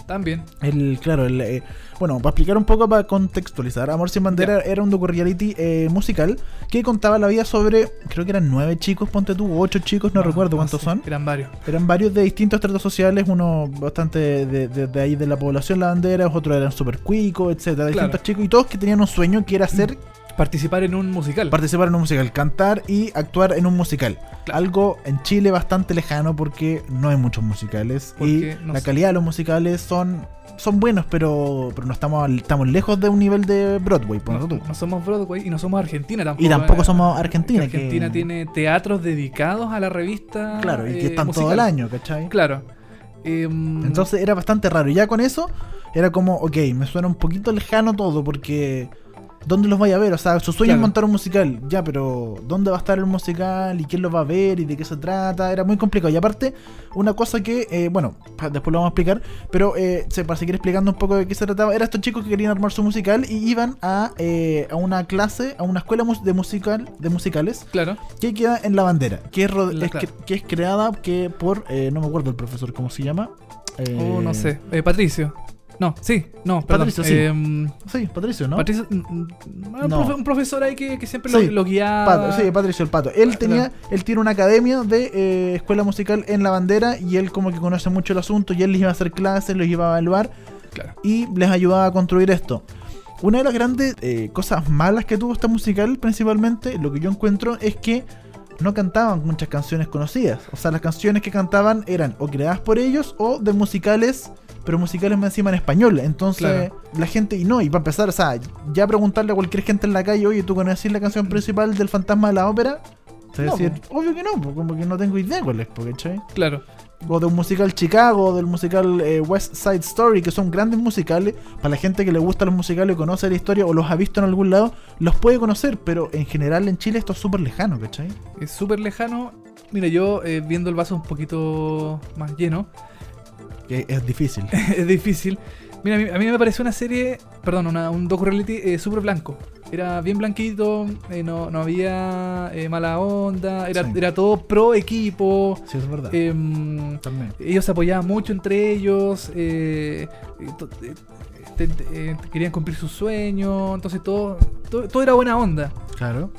También. El, claro, el, eh, bueno, para explicar un poco, para contextualizar, Amor sin Bandera era un docu-reality eh, musical que contaba la vida sobre, creo que eran nueve chicos, ponte tú, ocho chicos, no, recuerdo cuántos sé, son. Eran varios. Eran varios de distintos estratos sociales, uno bastante de, de- de ahí de la población La Bandera, otros eran super cuicos, etcétera, Claro. distintos chicos, y todos que tenían un sueño que era ser Participar en un musical. participar en un musical, cantar y actuar en un musical. Claro. Algo en Chile bastante lejano porque no hay muchos musicales y Porque no la sé. calidad de los musicales son son buenos, pero pero no estamos estamos lejos de un nivel de Broadway, por no, no somos Broadway y no somos Argentina tampoco. Y tampoco eh, somos Argentina, que Argentina que- tiene teatros dedicados a la revista. Claro, y que eh, están todo el año, ¿cachai? Claro. Em, Entonces era bastante raro. Y ya con eso era como, ok, me suena un poquito lejano todo porque ¿dónde los vaya a ver? O sea, su sueño es montar un musical, ya, pero ¿dónde va a estar el musical? ¿Y quién lo va a ver? ¿Y de qué se trata? Era muy complicado. Y aparte, una cosa que, eh, bueno, después lo vamos a explicar, pero eh, para seguir explicando un poco de qué se trataba, era estos chicos que querían armar su musical y iban a, eh, a una clase, a una escuela de musical de musicales claro. que queda en La Bandera, que es, La- es claro. cre- que es creada que por, eh, no me acuerdo el profesor, ¿cómo se llama? Eh, Oh, no sé. Eh, Patricio. No, sí, no, perdón. Patricio, sí. Em, Sí, Patricio, ¿no? Patricio, mm, mm, un, No. profe- un profesor ahí que, que siempre Sí, lo, lo guiaba. Sí, Patricio el Pato. Él Ah, tenía, él tiene una academia de eh, escuela musical en la bandera y él como que conoce mucho el asunto y él les iba a hacer clases, los iba a evaluar Claro. y les ayudaba a construir esto. Una de las grandes eh, cosas malas que tuvo esta musical, principalmente, lo que yo encuentro es que no cantaban muchas canciones conocidas. O sea, las canciones que cantaban eran o creadas por ellos o de musicales, pero musicales más encima en español. Entonces, la gente, y no, y para empezar, o sea, ya preguntarle a cualquier gente en la calle, oye, ¿tú conoces la canción principal del fantasma de la ópera? Te va a No, decir, obvio que no, pues, como que no tengo idea cuál es, ¿cachai? Claro. o de un musical Chicago, o del musical eh, West Side Story, que son grandes musicales. Para la gente que le gusta los musicales, conoce la historia o los ha visto en algún lado, los puede conocer, pero en general en Chile esto es súper lejano, ¿cachai? Es súper lejano. Mira, yo eh, viendo el vaso un poquito más lleno, Que es difícil. es difícil. Mira, a mí, a mí me pareció una serie, perdón, una- un docu-reality eh, súper blanco. Era bien blanquito, eh, no, no había eh, mala onda, era, Sí. era todo pro equipo. Sí, es verdad. em, También. ellos se apoyaban mucho entre ellos, eh, te- te- eh, querían cumplir sus sueños, entonces todo, todo, todo era buena onda. Claro.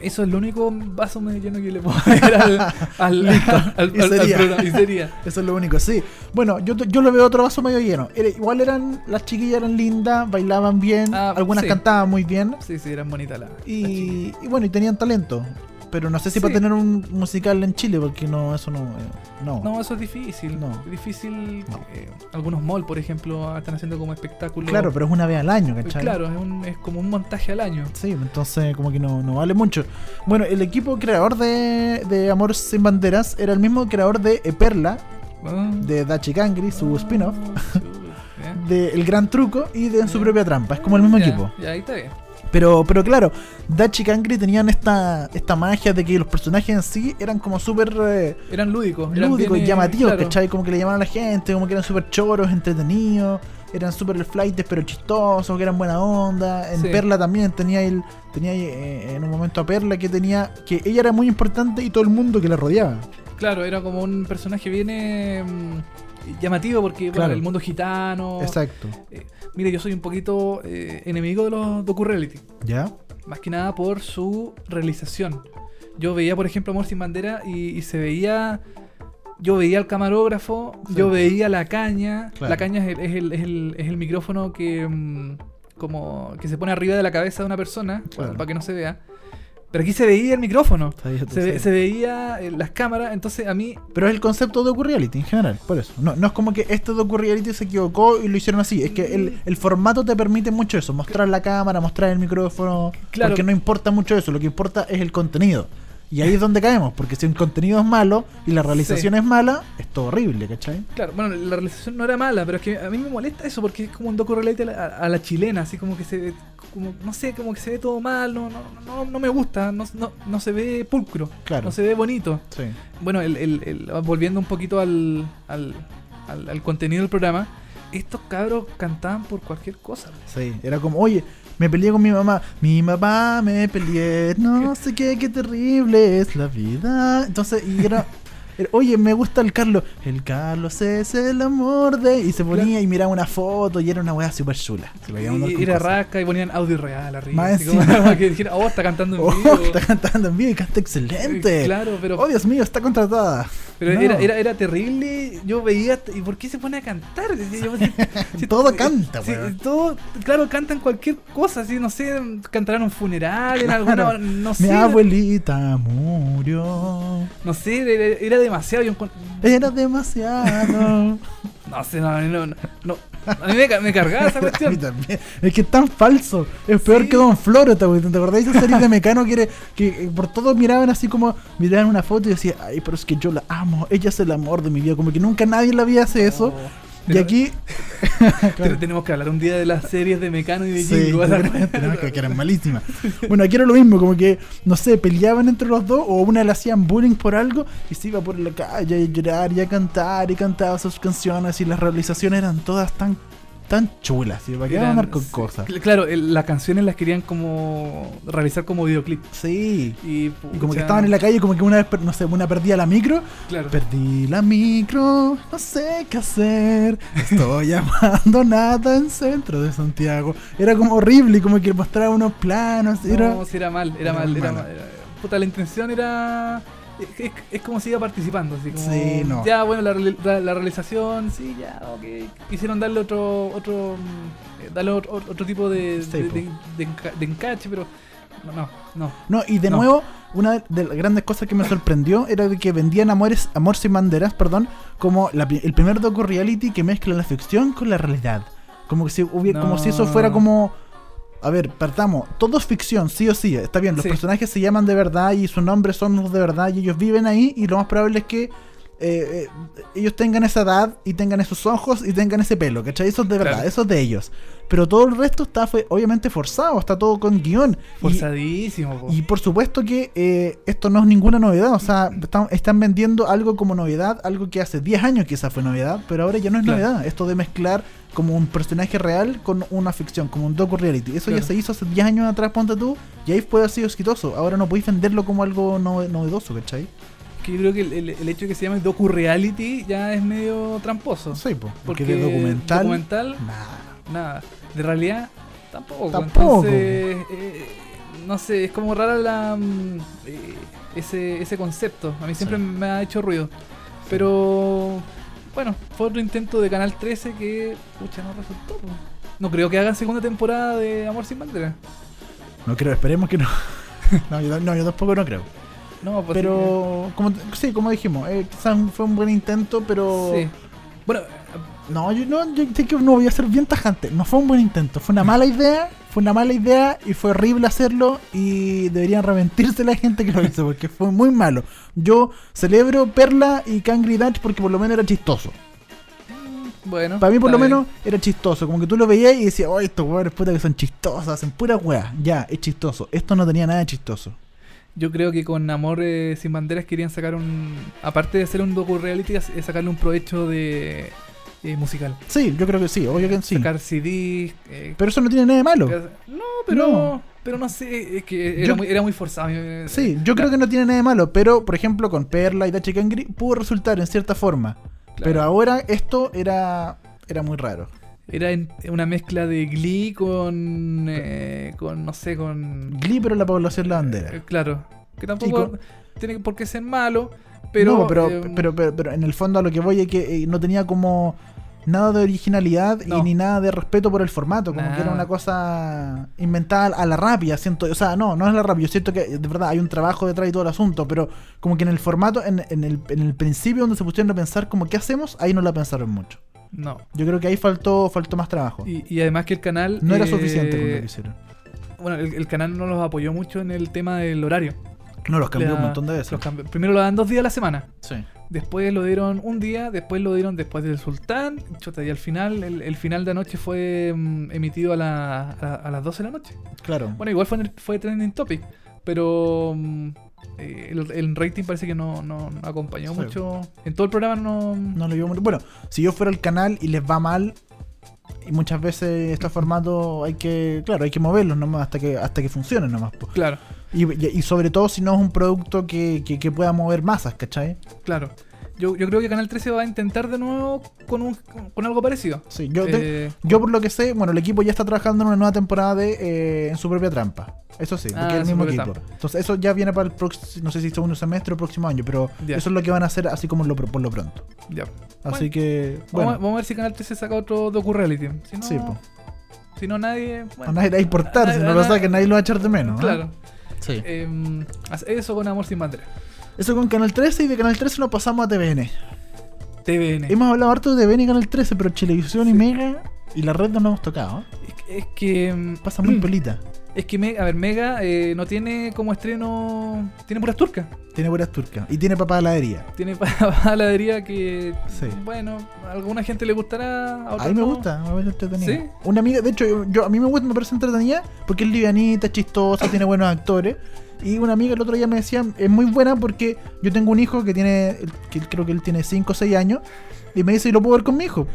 Eso es lo único vaso medio lleno que le puedo dar al, al, al- al- Y al sería. programa. Y sería. Eso es lo único, sí. Bueno, yo, yo lo veo otro vaso medio lleno. Era- igual eran, las chiquillas eran lindas, bailaban bien, Ah, algunas sí. cantaban muy bien. Sí, sí, eran bonitas las. las. Y, y bueno, y tenían talento. Pero no sé si Sí. para tener un musical en Chile, porque no, eso no. eh, no. No, eso es difícil. No. Es difícil. No. eh, algunos malls, por ejemplo, están haciendo como espectáculos. Claro, pero es una vez al año, Eh, ¿cachai? Claro, es, un- es como un montaje al año. Sí, entonces como que no, no vale mucho. Bueno, el equipo creador de, de Amor sin Banderas era el mismo creador de Perla, Ah. de Dachi Kangri, su spin-off, Chuta, ya. de El Gran Truco y de En su propia trampa. Es como el mismo equipo. Ya, ahí está bien. Pero, pero claro, Dachi y Kangri tenían esta, esta magia de que los personajes en sí eran como súper eh, Eran lúdicos. eran lúdicos, bien, eh, llamativos, claro. ¿cachai? Como que le llamaban a la gente, como que eran súper choros, entretenidos, eran súper flightes pero chistosos, que eran buena onda. En Sí. Perla también tenía el, tenía eh, en un momento a Perla que tenía, que ella era muy importante y todo el mundo que la rodeaba. Claro, era como un personaje bien eh, mm, llamativo porque, bueno, el mundo gitano. Exacto. Eh, mire, yo soy un poquito eh, enemigo de los docu-reality. ¿Ya? Más que nada por su realización. Yo veía, por ejemplo, Amor sin Bandera y, y se veía. Yo veía al camarógrafo, Sí. yo veía la caña. Claro. La caña es el, es el, es el, es el micrófono que. mm, como que se pone arriba de la cabeza de una persona, Claro. para que no se vea. Pero aquí se veía el micrófono. Se, ve- se veía eh, las cámaras, entonces a mí Pero es el concepto de docu-reality en general, por eso. No, no es como que este docu-reality se equivocó y lo hicieron así. Es que el, el formato te permite mucho eso, mostrar la cámara, mostrar el micrófono. Claro. Porque no importa mucho eso, lo que importa es el contenido. Y ahí es donde caemos, porque si el contenido es malo y la realización es mala, es todo horrible, ¿cachai? Claro, bueno, la realización no era mala, pero es que a mí me molesta eso porque es como un docu-reality a, la- a la chilena, así como que se ve, como, no sé, como que se ve todo mal, no, no, no, no me gusta, no, no, no se ve pulcro, Claro. no se ve bonito. Sí. Bueno, el, el- el- volviendo un poquito al, al, al- al contenido del programa, estos cabros cantaban por cualquier cosa. Sí, era como, oye, me peleé con mi mamá, mi mamá me peleé, no sé qué, qué terrible es la vida. Entonces, y era, oye, me gusta el Carlos, el Carlos es el amor de... Y se ponía y miraba una foto y era una weá súper chula. Se lo Y, era rasca y ponían audio real arriba. Más así como, que dijera, oh, está cantando en Oh, vivo. está cantando en vivo y canta excelente. Claro, pero Oh, Dios mío, está contratada. Pero No. era, era, era terrible. Yo veía. ¿Y por qué se pone a cantar? Yo, si- si- Todo canta, si- todo, claro, cantan cualquier cosa. Así, no sé, cantarán un funeral, en alguna. No Mi sé. abuelita murió. No sé, era, era demasiado. Yo Era demasiado. no sé, no, no, no, no. A mí me, me cargaba esa A mí cuestión. también. Es que es tan falso. Es peor Sí. que Don Floro, esta cuestión. ¿Te acordás de esa serie de Mecano que, era- que eh, por todos miraban así como miraban una foto y decían, ay, pero es que yo la amo, ella es el amor de mi vida. Como que nunca nadie en la vida hace eso. Oh, y aquí. pero tenemos que hablar un día de las series de Mecano y de Sí, Jingo. que, que eran malísimas. Bueno, aquí era lo mismo, como que, no sé, peleaban entre los dos o una le hacían bullying por algo y se iba por la calle a llorar y a cantar y cantaba sus canciones y las realizaciones eran todas tan tan chulas. ¿Y para qué van a andar con sí, cosas? cl- Claro, el- las canciones las querían como realizar como videoclip. Sí. Y, Y como que estaban en la calle, como que una vez, no sé, una perdía la micro. Claro. Perdí la micro, no sé qué hacer. Estoy abandonada en centro de Santiago. Era como horrible y como que mostraba unos planos. Era, No, sí, era mal, era, Era mal, era mal, era- puta, la intención era. Es, es- es como si iba participando, así como. Sí, no. Ya, bueno, la, reali- la- la realización, sí, ya, ok. Quisieron darle otro. otro mm, eh, darle otro, otro tipo de, Sí, de, de- de enca- de encache, pero. No, no, no. Y de No. nuevo, una de las grandes cosas que me sorprendió era de que vendían Amores, Amor sin banderas, perdón, como la el primer docu reality que mezcla la ficción con la realidad. Como que si hubiera, como si eso fuera como a ver, partamos, todo es ficción, sí o sí, está bien, los Sí. personajes se llaman de verdad y sus nombres son los de verdad y ellos viven ahí y lo más probable es que eh, eh, ellos tengan esa edad y tengan esos ojos y tengan ese pelo, ¿cachai? Eso es de verdad, Claro. eso es de ellos. Pero todo el resto está fue, obviamente forzado, está todo con guion. Forzadísimo, po. y por supuesto que eh, esto no es ninguna novedad, o sea, están, están vendiendo algo como novedad, algo que hace 10 años quizás fue novedad, pero ahora ya no es Claro. novedad. Esto de mezclar como un personaje real con una ficción, como un docu-reality. Eso Claro. ya se hizo hace 10 años atrás, ponte tú, y ahí puede haber sido exitoso. Ahora no podéis venderlo como algo nove- novedoso, ¿cachai? Que yo creo que el, el- el hecho de que se llame docu-reality ya es medio tramposo. Sí, po, porque, Porque de documental... documental, Nada. nada. De realidad, tampoco. Tampoco. Entonces, eh, no sé, es como rara la mm, eh, ese, ese concepto. A mí siempre Sí. me ha hecho ruido. Pero bueno, fue otro intento de Canal 13 que, pucha, no resultó. No creo que hagan segunda temporada de Amor sin bandera. No creo, esperemos que no. no, yo, no, yo tampoco no creo. No, pues Pero, como, sí, como dijimos, eh, quizás fue un buen intento, pero. sí. Bueno, No, yo no, yo sé que no voy a ser bien tajante. No fue un buen intento, fue una mala idea, fue una mala idea y fue horrible hacerlo y deberían arrepentirse la gente que lo hizo porque fue muy malo. Yo celebro Perla y Cangri Dutch porque por lo menos era chistoso. bueno. Para mí por lo bien. menos era chistoso, como que tú lo veías y decías, oh, estos weones puta que son chistosos, hacen pura weá. Ya, es chistoso. Esto no tenía nada de chistoso. Yo creo que con Amor eh, sin banderas querían sacar un. Aparte de hacer un docu-reality, es- es sacarle un provecho de. Eh, musical. Sí, yo creo que sí, obvio que sí. Sacar CDs. eh, Pero eso no tiene nada de malo. No, pero. No. Pero no sé, es que era, Yo- muy, era muy forzado. eh, Sí, yo creo que no tiene nada de malo, pero por ejemplo con Perla y Dachi Kangri pudo resultar en cierta forma. Pero ahora esto era era muy raro. Era en- una mezcla de Glee con. eh, con, no sé, con. Glee, pero la población la bandera. eh, claro. Que tampoco con- tiene por qué ser malo, pero. no, pero, eh, pero, pero, pero en el fondo a lo que voy es que eh, no tenía como nada de originalidad No. y ni nada de respeto por el formato, como que era una cosa inventada a la rápida, siento, o sea, no, no es la rápida, yo siento que de verdad hay un trabajo detrás y todo el asunto, pero como que en el formato, en, en el, en el principio donde se pusieron a pensar como qué hacemos, ahí no la pensaron mucho. No. Yo creo que ahí faltó, faltó más trabajo. Y, y además que el canal. no era eh, suficiente con lo que hicieron. Bueno, el, el canal no los apoyó mucho en el tema del horario. No, los cambió un montón de veces. los cambió- Primero lo dan dos días a la semana. Sí. Después lo dieron un día, después lo dieron después del Sultán. Chuta, y al final, el, el final de anoche fue mm, emitido a, la- a, a las 12 de la noche. Claro. Bueno, igual fue, en el- fue trending topic, pero mm, eh, el, el rating parece que no, no- no acompañó Sí. mucho. En todo el programa no. No lo vio muy- Bueno, si yo fuera el canal y les va mal, y muchas veces estos formatos hay que, claro, hay que moverlos nomás hasta que hasta que funcionen nomás. po. Claro, Y, sobre todo si no es un producto que, que, que pueda mover masas, ¿cachai? claro. Yo, yo creo que Canal 13 va a intentar de nuevo con, un, con algo parecido. Sí, yo, Eh, yo por lo que sé, bueno, el equipo ya está trabajando en una nueva temporada de eh, en su propia trampa. Eso sí, porque Ah, es el mismo equipo. trampa. Entonces eso ya viene para el próximo, no sé si segundo semestre o próximo año, pero eso es lo que van a hacer así como lo, por lo pronto. ya. Así Bueno, que, Vamos, a, vamos a ver si Canal 13 saca otro docu-reality. Si no, sí, po. si no nadie... bueno, a nadie le va a importar, a- si no lo saquen nadie lo va a echar de menos. ¿no? Claro. Sí. Em, eso con Amor sin bandera. Eso con Canal 13 y de Canal 13 nos pasamos a TVN. TVN. Hemos hablado harto de TVN y Canal 13, pero Televisión y Mega y la red no nos hemos tocado. Es que- Es que... em, Pasa muy pelita. Es que, Me- a ver, Mega eh, no tiene como estreno... Tiene puras turcas. Tiene buenas turcas. Y tiene papá heladería. Tiene paladería que... Sí. Bueno, a alguna gente le gustará. A, A otros mí me no. gusta, me parece entretenida. ¿Sí? Una amiga, de hecho, yo, yo- a mí me gusta, me parece entretenida porque es livianita, chistosa, tiene buenos actores. Y una amiga el otro día me decía, es muy buena porque yo tengo un hijo que tiene, que creo que él tiene 5 o 6 años, y me dice, y lo puedo ver con mi hijo.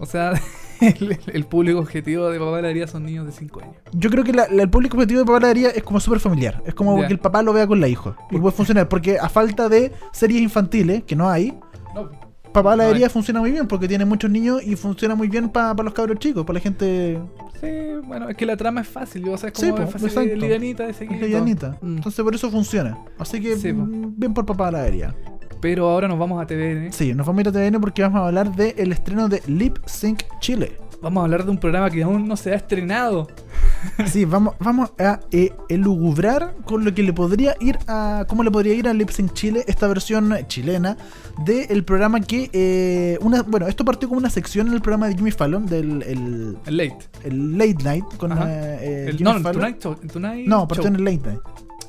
O sea, el, el público objetivo de Papá Paladería son niños de 5 años. Yo creo que la- la- el público objetivo de Papá Heladería es como súper familiar. Es como Ya. que el papá lo vea con la hijo. Y puede funcionar, porque a falta de series infantiles, que no hay, No, Papá No Heladería hay. funciona muy bien porque tiene muchos niños y funciona muy bien para los cabros chicos, para la gente sí, bueno, es que la trama es fácil. O sea, es Sí, como po, es fácil, exacto. livianita de seguir. y todo. livianita. Mm. Entonces por eso funciona. Así que Sí, bien por Papá Heladería. Pero ahora nos vamos a TVN. Sí, nos vamos a ir a TVN porque vamos a hablar del estreno de Lip Sync Chile. Vamos a hablar de un programa que aún no se ha estrenado. Sí, vamos, vamos a eh, elugubrar con lo que le podría ir a. cómo le podría ir a Lip Sync Chile, esta versión chilena del programa que. eh, una, bueno, esto partió como una sección en el programa de Jimmy Fallon, del el, El Late. el Late Night con eh, eh, El, Jimmy no, el Fallon. Tonight No, partió Show. en el Late Night.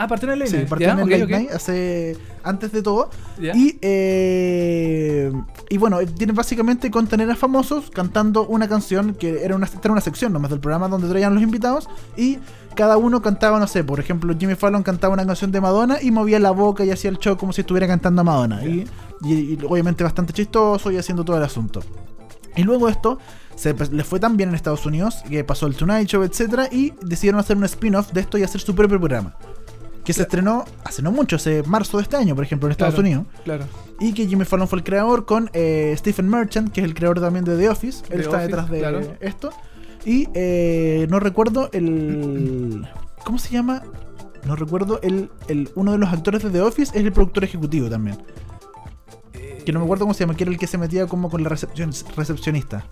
Ah, partió en el Late Sí, partió Ya, en el ok, Late ok. Night hace. antes de todo. Ya. Y, eh, y bueno, tiene básicamente contener a famosos cantando una canción que era una, era una sección nomás del programa donde traían los invitados y cada uno cantaba, no sé, por ejemplo, Jimmy Fallon cantaba una canción de Madonna y movía la boca y hacía el show como si estuviera cantando a Madonna. Y, y- y obviamente bastante chistoso y haciendo todo el asunto. Y luego esto se les fue tan bien en Estados Unidos que pasó el Tonight Show, etcétera, y decidieron hacer un spin-off de esto y hacer su propio programa. Que se estrenó hace no mucho, hace marzo de este año, por ejemplo, en Estados Claro, Unidos. Claro. Y que Jimmy Fallon fue el creador con eh, Stephen Merchant, que es el creador también de The Office. Él The está Office, detrás de claro. esto. Y eh, no recuerdo el. ¿Cómo se llama? no recuerdo, el, el, uno de los actores de The Office es el productor ejecutivo también. Que no me acuerdo cómo se llama, que era el que se metía como con la recepcionista.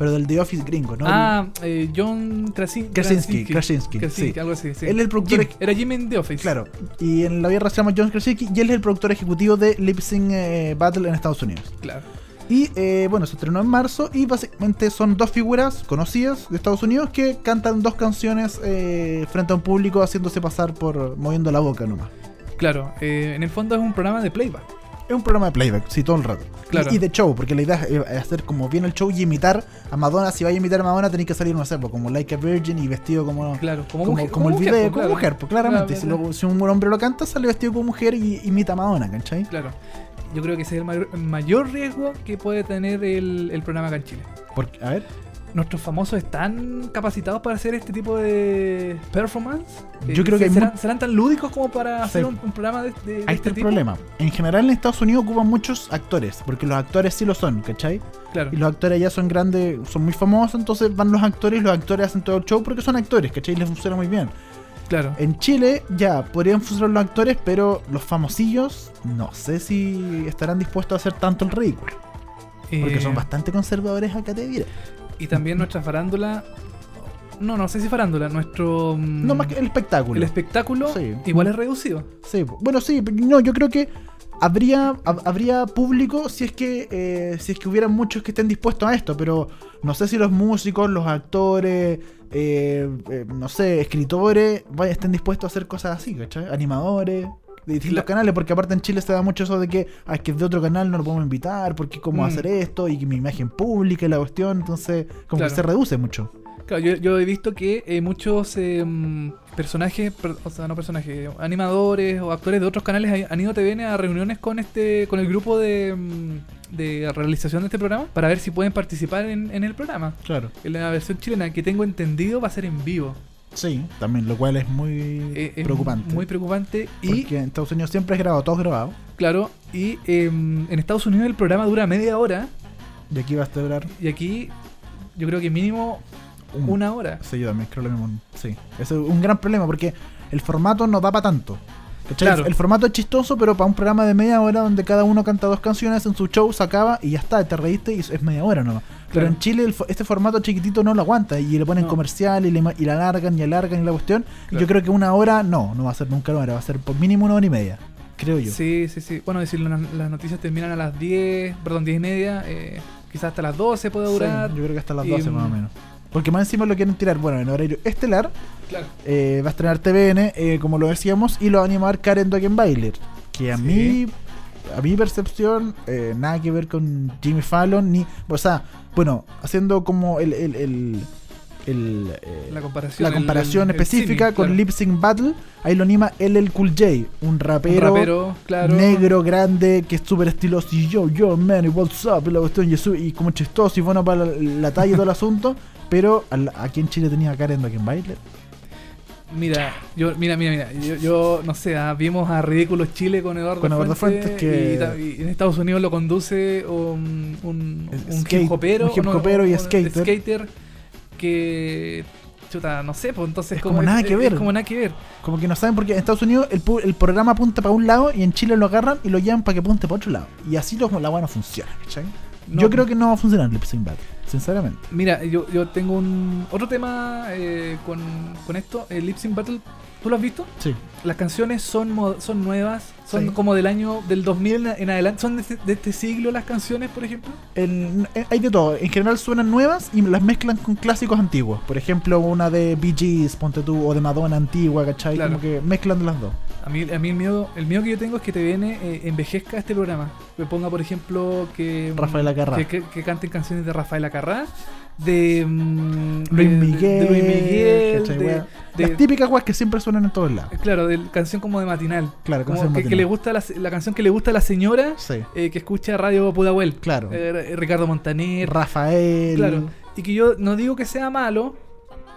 Pero del The Office gringo, ¿no? Ah, eh, John Krasin- Krasinski, Krasinski, Krasinski, sí. algo así, sí. Él es el productor Jim, ej- era Jim en The Office. Claro. Y en la vida se llama John Krasinski y él es el productor ejecutivo de Lip Sync eh, Battle en Estados Unidos. Claro. Y eh, bueno, se estrenó en marzo y básicamente son dos figuras conocidas de Estados Unidos que cantan dos canciones eh, frente a un público haciéndose pasar por moviendo la boca nomás. Claro, eh, en el fondo es un programa de playback. Es un programa de playback, sí, todo el rato. Claro. Y, y de show, porque la idea es eh, hacer como bien el show y imitar a Madonna. Si vais a imitar a Madonna, tenéis que salir, no sé, como Like a Virgin y vestido como. Claro, como, Como, mujer, como el mujer, video, pues, como claro. mujer, pues claramente. Claro, si, lo- si un hombre lo canta, sale vestido como mujer y imita a Madonna, ¿cachai? Claro. Yo creo que ese es el mayor, mayor riesgo que puede tener el, el programa acá en Chile. Porque, a ver, ¿Nuestros famosos están capacitados para hacer este tipo de performance? Yo creo que hay serán, serán tan lúdicos como para hacer un, un programa de, de- de ahí este está el tipo? problema. En general en Estados Unidos ocupan muchos actores, porque los actores sí lo son, ¿cachai? Claro. Y los actores allá son grandes, son muy famosos, entonces van los actores y los actores hacen todo el show porque son actores, ¿cachai? Y les funciona muy bien. Claro. En Chile ya podrían funcionar los actores, pero los famosillos no sé si estarán dispuestos a hacer tanto el ridículo. Porque Eh, son bastante conservadores acá te diré. Y también nuestra farándula. No, no sé si farándula. Nuestro. mm, No más que el espectáculo. El espectáculo Sí. igual es reducido. Sí, bueno, sí, no, yo creo que habría, hab- habría público si es que eh, si es que hubiera muchos que estén dispuestos a esto, pero no sé si los músicos, los actores, eh, eh, no sé, escritores, vaya, estén dispuestos a hacer cosas así, ¿cachai? Animadores. De distintos canales, porque aparte en Chile se da mucho eso de que, ah, es que de otro canal no lo podemos invitar, porque cómo Mm. hacer esto, y que mi imagen pública y la cuestión, entonces como Claro. que se reduce mucho. Claro, yo, yo he visto que eh, muchos eh, personajes, per- o sea, no personajes, animadores o actores de otros canales han- han ido a TVN a reuniones con este con el grupo de, mm, de realización de este programa para ver si pueden participar en, en el programa. Claro. En la versión chilena, que tengo entendido, va a ser en vivo. Sí, también, lo cual es muy Eh, es preocupante. Muy preocupante. Y, porque en Estados Unidos siempre es grabado, todo es grabado. claro, y em, en Estados Unidos el programa dura media hora Y aquí va a durar y aquí yo creo que mínimo un- una hora. Sí, yo también creo lo mismo. Sí, es un gran problema porque el formato no da para tanto. Claro. El formato es chistoso, pero para un programa de media hora donde cada uno canta dos canciones en su show, se acaba y ya está, te reíste y es media hora nomás. Pero en Chile el este formato chiquitito no lo aguanta y le ponen No. comercial y le, y la alargan y alargan y la cuestión. Y yo creo que una hora no, no va a ser nunca una hora, va a ser por mínimo una hora y media, creo yo. Sí, sí, sí. Bueno, decir, las, noticias terminan a las 10, perdón, 10 y media, eh, quizás hasta las 12 puede Sí, durar. yo creo que hasta las Y, 12 más o mm, menos. Porque más encima lo quieren tirar, bueno, en horario estelar, Claro. eh, va a estrenar TVN, eh, como lo decíamos, y lo va a animar Karen Dogenbailer. Que a Sí. mí, a mi percepción, eh, nada que ver con Jimmy Fallon, ni. O sea, bueno, haciendo como el. el, el- el, eh, La comparación. la comparación específica símil, con claro. Lip Sync Battle, ahí lo anima LL Cool J, un Un rapero, rapero, claro. negro, grande, que es súper estiloso y yo, yo, man, y what's up, y la cuestión, y, y como chistoso y bueno para la, la talla y todo el asunto, pero al- aquí en Chile tenía a Karen Dogenbailer. Mira, yo, mira, mira, mira. Yo, yo, no sé, ah, vimos a Ridículos Chile con Eduardo, Con Eduardo Fuentes, que- y en Estados Unidos lo conduce un, un, El un skate- hip hopero. un y skater. skater que. Chuta, no sé, pues entonces. Es como nada que ver. Es como nada que ver. Como que no saben porque en Estados Unidos el, el programa apunta para un lado y en Chile lo agarran y lo llevan para que apunte para otro lado. Y así lo, la weá no funciona, ¿cachai? No. Yo creo que no va a funcionar Sync Battle, sinceramente. Mira, yo, yo tengo un otro tema eh, con, con esto. El Lip Battle, ¿tú lo has visto? Sí. Las canciones son son nuevas, son Sí. como del año del 2000 en- en adelante. ¿Son de este, de este siglo las canciones, por ejemplo? En- eh, hay de todo. En general suenan nuevas y las mezclan con clásicos antiguos. Por ejemplo, una de Bee Gees, ponte tú, o de Madonna antigua, ¿cachai? Claro. Como que mezclan las dos. A mí, a mí el miedo el miedo que yo tengo es que TVN eh, envejezca este programa. Me ponga, por ejemplo, que Rafael Acarrá. que, que- que canten canciones de Rafael Acarrá, de mm, Luis de- de- Miguel, de Luis Miguel, ¿cachai, de- Las típicas weas que siempre suenan en todos lados. claro, de canción como de matinal. Claro, Como que, que matinal. le gusta la, la canción que le gusta a la señora Sí. eh, que escucha Radio Pudahuel. Claro. Eh, Ricardo Montaner. Rafael. Claro. Y que yo no digo que sea malo,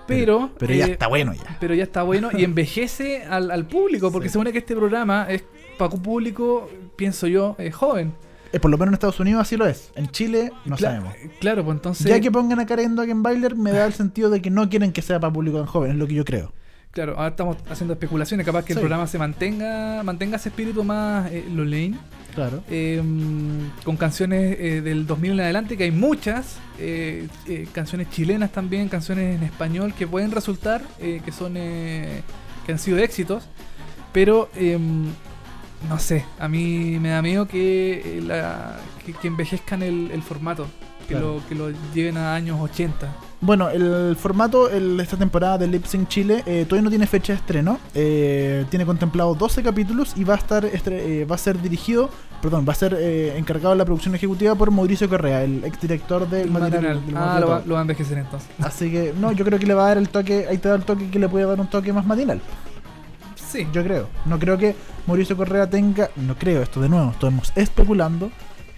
pero. Pero ya eh, está bueno ya. Pero ya está bueno y envejece al, al público, porque Sí. se supone que este programa es para un público, pienso yo, eh, joven. Eh, por lo menos en Estados Unidos así lo es. En Chile no Cla- sabemos. Claro, pues entonces. Ya que pongan a Karen Dogenbailer me da el sentido de que no quieren que sea para público tan joven, es lo que yo creo. Claro, ahora estamos haciendo especulaciones, capaz que Sí. el programa se mantenga, mantenga ese espíritu más eh, Lolaine, Claro. eh, con canciones eh, del 2000 en adelante, que hay muchas, eh, eh, canciones chilenas también, canciones en español que pueden resultar, que son, eh, que han sido éxitos, pero eh, no sé, a mí me da miedo que, eh, la, que, que envejezcan el, el formato, que, Claro. lo, que lo lleven a años 80. Bueno, el formato el- esta temporada de Lip Sync Chile eh, todavía no tiene fecha de estreno. Eh, tiene contemplado 12 capítulos y va a estar estre- eh, va a ser dirigido, perdón, va a ser eh, encargado de la producción ejecutiva por Mauricio Correa, el exdirector del matinal. del Ah, lo va, lo va a envejecer entonces. Así que, no, yo creo que le va a dar el toque, ahí te da el toque que le puede dar un toque más matinal. Sí, Yo creo. No creo que Mauricio Correa tenga, no creo esto de nuevo, estamos especulando,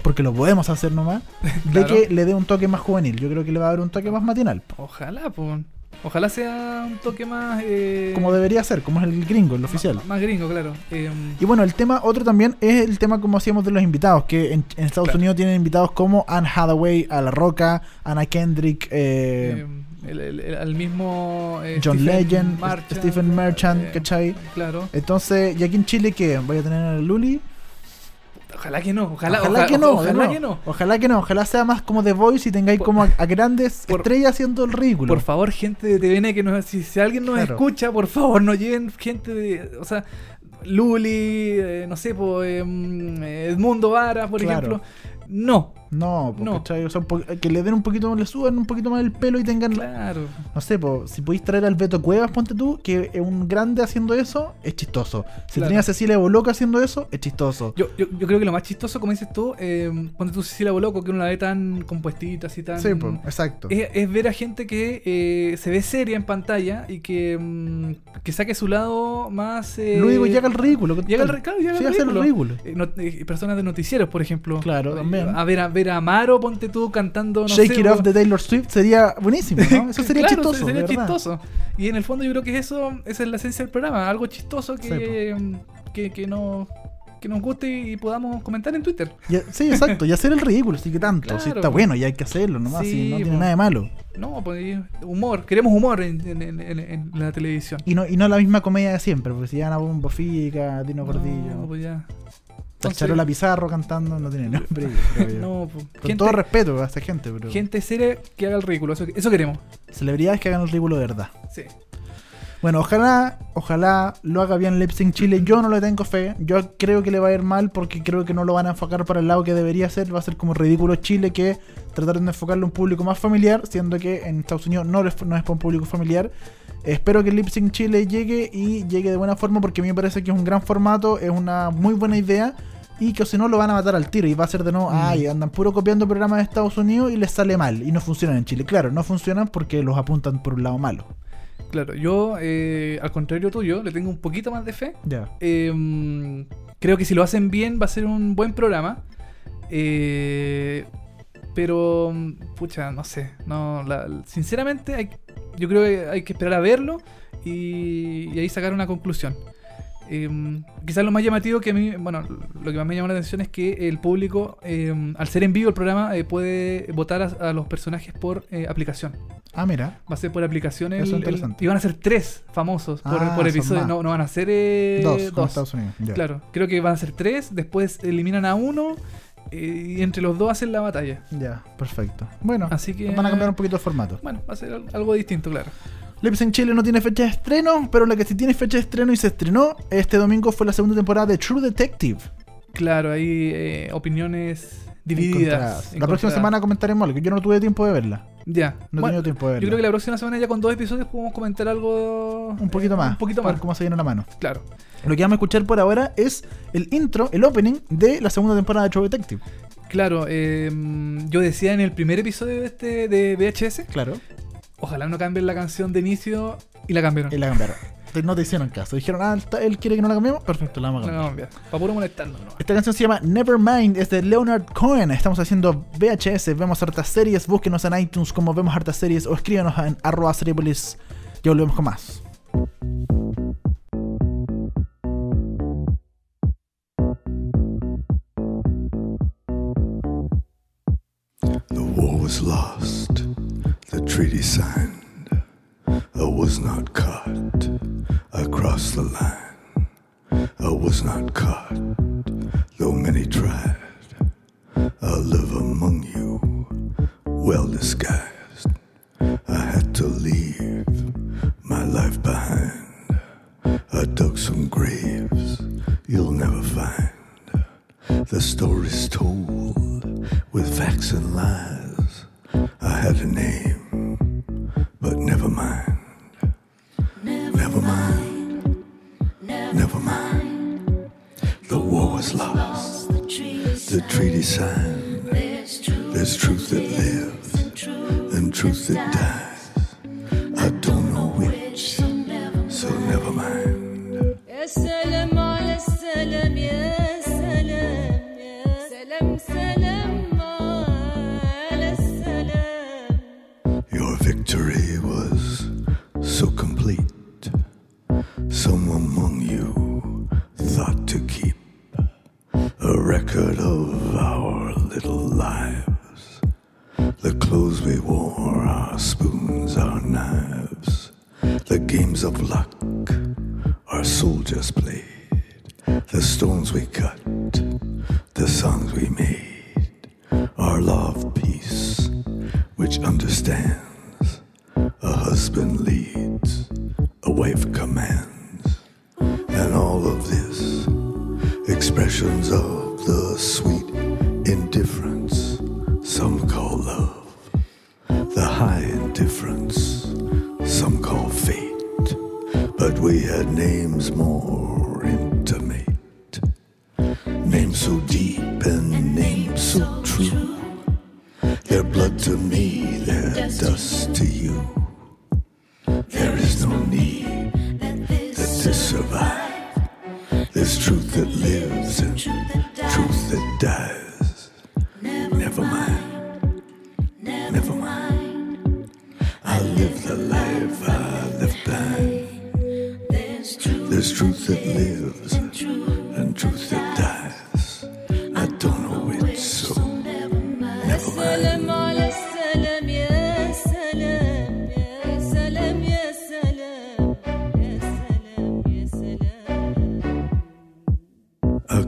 porque lo podemos hacer nomás, de que le dé un toque más juvenil. Yo creo que le va a dar un toque más matinal. ojalá, pues. Ojalá sea un toque más. eh, Como debería ser, como es el gringo, el oficial. Más gringo, claro. Eh, Y bueno, el tema, otro también es el tema como hacíamos de los invitados, que en, en Estados Claro. Unidos tienen invitados como Anne Hathaway, A La Roca, Anna Kendrick, eh, eh, el, el- el- al mismo. eh, John Stephen Legend, Stephen Merchant, ¿cachai? Claro. Entonces, ¿y aquí en Chile qué? ¿Voy a tener a Luli? Ojalá que no. Ojalá, Ojalá, ojalá- que no, Ojalá que no. Ojalá que no, ojalá sea más como The Voice y tengáis Por- como a, a grandes por- estrellas haciendo el ridículo. Por favor, gente de TVN, que nos, si, si alguien nos Claro. escucha, por favor, no lleven gente de. O sea, Luli, eh, no sé, po, eh, Edmundo Vara, por Claro. ejemplo. No, No, No. que le den un poquito, le suban un poquito más el pelo y tengan claro. No sé, po, si podéis traer al Beto Cuevas, ponte tú, que es un grande haciendo eso, es chistoso. Si Claro. tenías a Cecilia Boloca haciendo eso, es chistoso. Yo, yo, yo creo que lo más chistoso, como dices tú, eh, ponte tú Cecilia Boloco, que uno la ve tan compuestita, así tan. sí, po, exacto. es, es ver a gente que eh, se ve seria en pantalla y que, mm, que saque su lado más. Eh, Lo digo, llega al ridículo. Llega al, claro, llega Sí, al hace el ridículo. ridículo. Eh, no- personas de noticieros, por ejemplo. Claro, también. A ver a, ver a Amaro, ponte tú cantando. No Shake sé, It Off de Taylor Swift sería buenísimo, ¿no? Eso sería Claro, chistoso. Sería. Y en el fondo yo creo que eso, esa es la esencia del programa. Algo chistoso que, mm, que, que, no, que nos guste y podamos comentar en Twitter. Sí, exacto, y hacer el ridículo, sí que tanto. Sí, Claro, está bueno y hay que hacerlo nomás, Sí, sí, no tiene po. nada de malo. No, pues humor. Queremos humor en, en- en- en- la televisión. Y no, y no la misma comedia de siempre, porque si llegan a Bombo Fica, Dino No, Gordillo, pues ya. A Charola Pizarro cantando, no tiene nombre. No, pues. Con Gente, todo respeto a esta gente, pero gente seria que haga el ridículo. Eso, eso queremos. celebridades que hagan el ridículo de verdad. Sí. Bueno, ojalá, ojalá lo haga bien Sync Chile. Yo no le tengo fe. Yo creo que le va a ir mal porque creo que no lo van a enfocar para el lado que debería ser. Va a ser como ridículo Chile que trataron de enfocarle a un público más familiar, siendo que en Estados Unidos no, no es para un público familiar. Espero que Sync Chile llegue y llegue de buena forma porque a mí me parece que es un gran formato, es una muy buena idea. Y que si no lo van a matar al tiro y va a ser de nuevo, Mm. ay, andan puro copiando programas de Estados Unidos y les sale mal y no funcionan en Chile. Claro, no funcionan porque los apuntan por un lado malo. Claro, yo, eh, al contrario tuyo, le tengo un poquito más de fe. Ya. Eh, creo que si lo hacen bien va a ser un buen programa. Eh, pero, pucha, no sé. No, la- sinceramente, hay- yo creo que hay que esperar a verlo y, y ahí sacar una conclusión. Eh, quizás lo más llamativo que a mí, bueno, lo que más me llama la atención es que el público, eh, al ser en vivo el programa, eh, puede votar a, a los personajes por eh, aplicación. Ah, mira. Va a ser por aplicación el, Eso es el- interesante. y van a ser tres famosos por, Ah, por episodio. No, no van a ser eh, dos, como dos. Estados Unidos. ya. Claro, creo que van a ser tres, después eliminan a uno eh, y entre los dos hacen la batalla. Ya, perfecto. Bueno, Así que- van a cambiar un poquito el formato. Bueno, va a ser al- algo distinto, claro. Lip Sync Chile no tiene fecha de estreno, pero la que sí tiene fecha de estreno y se estrenó este domingo fue la segunda temporada de True Detective. Claro, hay eh, opiniones divididas. Encontradas. La próxima semana comentaremos algo, que yo no tuve tiempo de verla. Ya. No he Bueno, tenido tiempo de verla. yo creo que la próxima semana ya con dos episodios podemos comentar algo... Un poquito eh, más. Un poquito más, ver cómo se viene la mano. claro. Lo que vamos a escuchar por ahora es el intro, el opening de la segunda temporada de True Detective. Claro, eh, yo decía en el primer episodio de este de VHS, Claro. Ojalá no cambien la canción de inicio y la cambiaron. Y la cambiaron. No te hicieron caso. Dijeron, ah, él quiere que no la cambiemos. Perfecto, la vamos a No, cambiar. no, cambiar. Para puro molestarnos, ¿no? Esta canción se llama Nevermind, es de Leonard Cohen. Estamos haciendo VHS, vemos hartas series. Búsquenos en iTunes como vemos hartas series o escríbanos en arroba seriepolis. Ya volvemos con más. The war was lost, the treaty signed, I was not caught. across the line. I was not caught, though many tried. I live among you, well disguised. I had to leave my life behind. I dug some graves you'll never find. The stories told with facts and lies. I had a name, inside.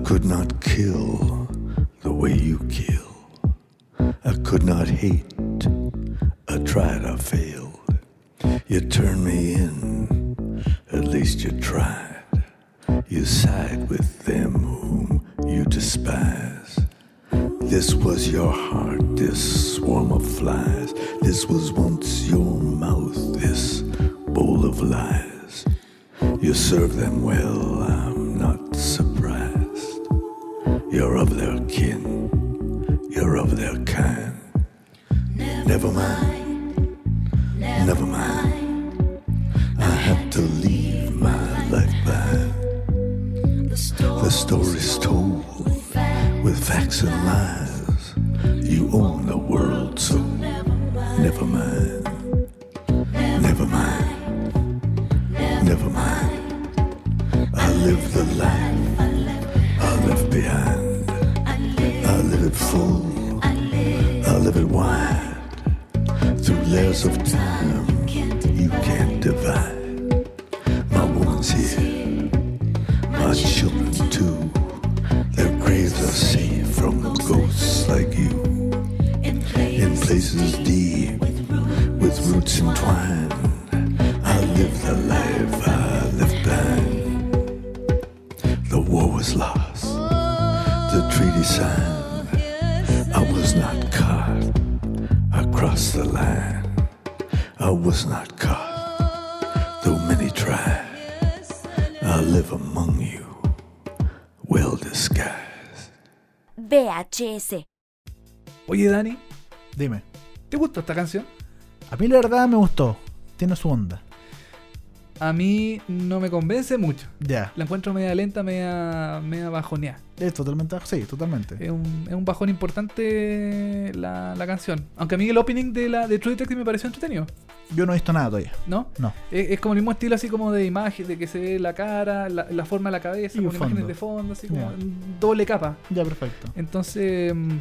Could not kill the way you kill. I could not hate. I tried, I failed. You turned me in, at least you tried. You side with them whom you despise. This was your heart, this swarm of flies. This was once your mouth, this bowl of lies. You serve them well, I'm. You're of their kin, you're of their kind. Never mind, never mind. I had to leave my life behind. The story's told with facts and lies. VHS. Oye, Dani, Dime. ¿te gustó esta canción? A mí la verdad me gustó. Tiene su onda. A mí no me convence mucho. Ya. La encuentro media lenta, media, media bajoneada. Es totalmente. Sí, totalmente. Es un, es un bajón importante la, la canción. Aunque a mí el opening de la de True Detective me pareció entretenido, Yo no he visto nada todavía. ¿no? No. Es, es como el mismo estilo así como de imagen, de que se ve la cara, la, la forma de la cabeza, Y con imágenes fondo. de fondo, así como doble capa. Ya, perfecto. Entonces, mm,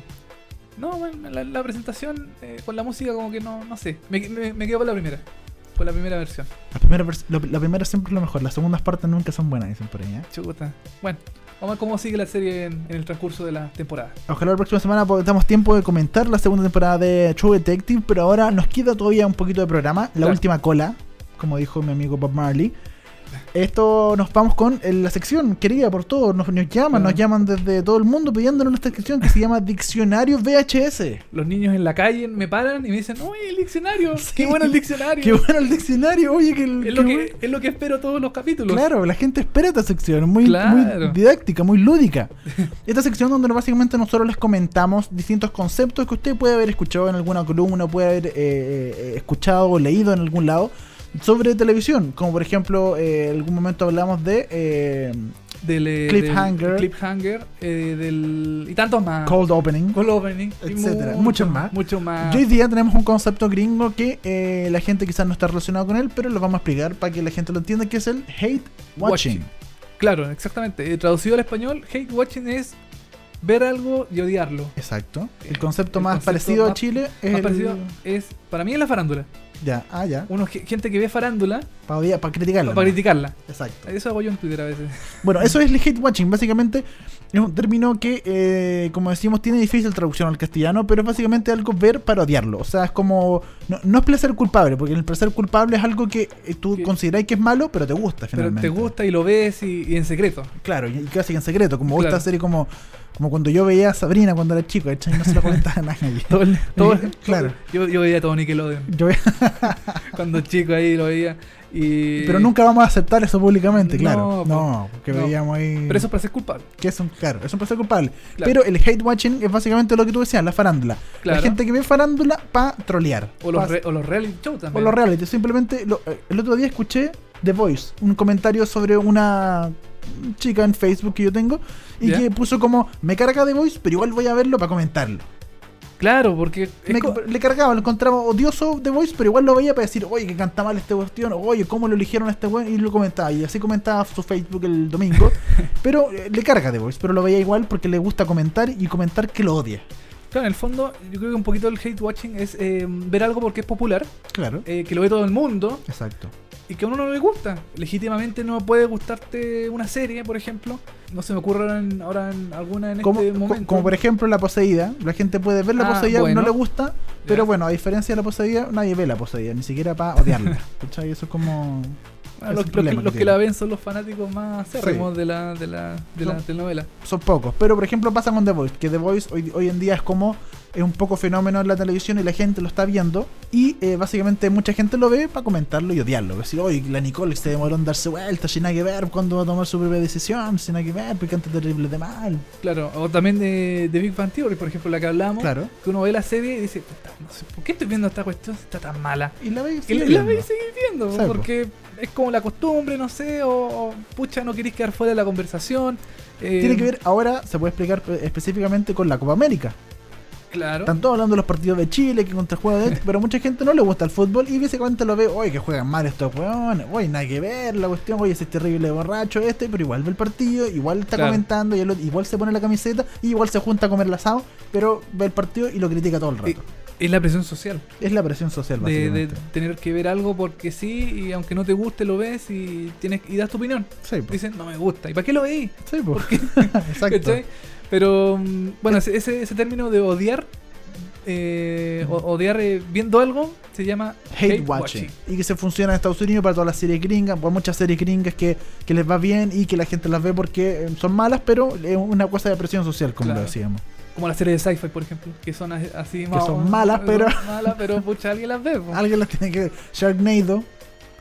no, bueno, la, la presentación eh, con la música como que no, no sé, me, me, me quedo por la primera. Con la primera versión. La primera, vers- lo- la primera siempre es lo mejor, las segundas partes nunca son buenas, dicen por ahí. ¿eh? Chuta. Bueno, vamos a ver cómo sigue la serie en, en el transcurso de la temporada. Ojalá la próxima semana tengamos tiempo de comentar la segunda temporada de True Detective, pero ahora nos queda todavía un poquito de programa, la Claro. última cola, como dijo mi amigo Bob Marley. Esto nos vamos con eh, la sección querida por todos, nos, nos llaman, nos llaman desde todo el mundo pidiéndonos esta sección que se llama Diccionario VHS. Los niños en la calle me paran y me dicen, uy, el diccionario, Sí. qué bueno el diccionario. Qué bueno el diccionario, oye, que, el- es, lo que, bueno. es lo que espero todos los capítulos. Claro, la gente espera esta sección, muy, Claro. muy didáctica, muy lúdica. Esta sección donde básicamente nosotros les comentamos distintos conceptos que usted puede haber escuchado en alguna columna, puede haber eh, eh, escuchado o leído en algún lado sobre televisión. Como por ejemplo, eh, en algún momento hablamos de eh, Del, eh, Cliffhanger. del cliffhanger, eh, del, y tantos más. Cold Opening. Cold Opening. Etcétera, mucho- muchos más. Mucho más. Y hoy día tenemos un concepto gringo que eh, la gente quizás no está relacionado con él, pero lo vamos a explicar para que la gente lo entienda, que es el hate watching. Watching. Claro, exactamente. Eh, traducido al español, hate watching es ver algo y odiarlo. Exacto. El Eh, concepto el más concepto parecido a Chile es el- parecido es, para mí es la farándula. Ya, ah, ya. Uno, ge- gente que ve farándula Para, para criticarla. para ¿no? criticarla. Exacto. Eso hago yo en Twitter a veces. Bueno, eso es el hate watching. Básicamente es un término que, eh, como decimos, tiene difícil traducción al castellano, pero es básicamente algo ver para odiarlo. O sea, es como. No, no es placer culpable, porque el placer culpable es algo que eh, tú consideráis que es malo, pero te gusta Pero finalmente. te gusta y lo ves y, y en secreto. Claro, y casi en secreto. Como Claro. esta serie, como, como cuando yo veía a Sabrina cuando era chico. Y no se lo comentaba a nadie. Todo todo- Claro. Yo, yo veía todo Nickelodeon. Yo ve- Cuando chico ahí lo veía. Y... pero nunca vamos a aceptar eso públicamente, claro. po. No, porque No. veíamos ahí. Pero eso es placer culpable. que es un, claro, es un placer culpable. Claro. Pero el hate watching es básicamente lo que tú decías, la farándula. Claro. La gente que ve farándula para trolear. O los, Pa- re- o los reality show o también. los reality. Simplemente lo- eh, el otro día escuché The Voice, un comentario sobre una chica en Facebook que yo tengo y que puso como me carga The Voice, pero igual voy a verlo para comentarlo. Claro, porque Me- le cargaba, lo encontraba odioso The Voice, pero igual lo veía para decir, oye, que canta mal este cuestión, oye, cómo lo eligieron a este weón, y lo comentaba, y así comentaba su Facebook el domingo, pero eh, le carga The Voice, pero lo veía igual porque le gusta comentar y comentar que lo odia. Claro, en el fondo, yo creo que un poquito el hate watching es eh, ver algo porque es popular, Claro. eh, que lo ve todo el mundo Exacto. y que a uno no le gusta. Legítimamente no puede gustarte una serie, por ejemplo. No se me ocurre ahora en, alguna en Como, este momento. como por ejemplo La Poseída, la gente puede ver La Ah, Poseída, bueno. no le gusta, pero bueno, a diferencia de La Poseída, nadie ve La Poseída, ni siquiera para odiarla. ¿Cachai? Eso es como... Ah, los, que, los que la ven son los fanáticos más acérrimos de la, de la, de la Son- telenovela. son pocos. Pero por ejemplo pasa con The Voice, que The Voice hoy, hoy en día es como es un poco fenómeno en la televisión y la gente lo está viendo y eh, básicamente mucha gente lo ve para comentarlo y odiarlo. Decir, oye, la Nicole se demoró en darse vuelta, sin nada que ver cuando va a tomar su propia decisión, sin nada que ver, porque antes terrible de mal. Claro, o también de, de Big Bang Theory, por ejemplo, la que hablamos. Claro. Que uno ve la serie y dice, "Puta, no sé, ¿por qué estoy viendo esta cuestión está tan mala? Y la ve y Y sigue la, la veis y seguís viendo, Sí, po. porque es como la costumbre, no sé, o, o, pucha, no queréis quedar fuera de la conversación. eh, Tiene que ver, ahora se puede explicar eh, específicamente con la Copa América. Claro. Están todos hablando de los partidos de Chile, que contra juega de pero mucha gente no le gusta el fútbol y básicamente lo ve, oye, que juegan mal estos weones, oye, nada que ver la cuestión, oye, ese es terrible borracho este, pero igual ve el partido, igual está Claro. comentando, y el otro- igual se pone la camiseta, y igual se junta a comer el asado, pero ve el partido y lo critica todo el rato. Es la presión social. es la presión social, De, tener que ver algo porque sí, y aunque no te guste, lo ves y tienes y das tu opinión. Sí. Dicen, no me gusta. ¿Y para qué lo veis? Sí. Exacto. Pero mm, bueno, ese, ese, término de odiar, eh, odiar eh, viendo algo, se llama Hate, watching. Y que se funciona en Estados Unidos para todas las series gringas, para muchas series gringas que, que les va bien y que la gente las ve porque eh, son malas, pero es una cosa de presión social, como Claro. lo decíamos. Como las series de sci-fi, por ejemplo, que son as- así Que son malas, pero- malas, pero pucha, alguien las ve. Alguien las tiene que ver. Sharknado,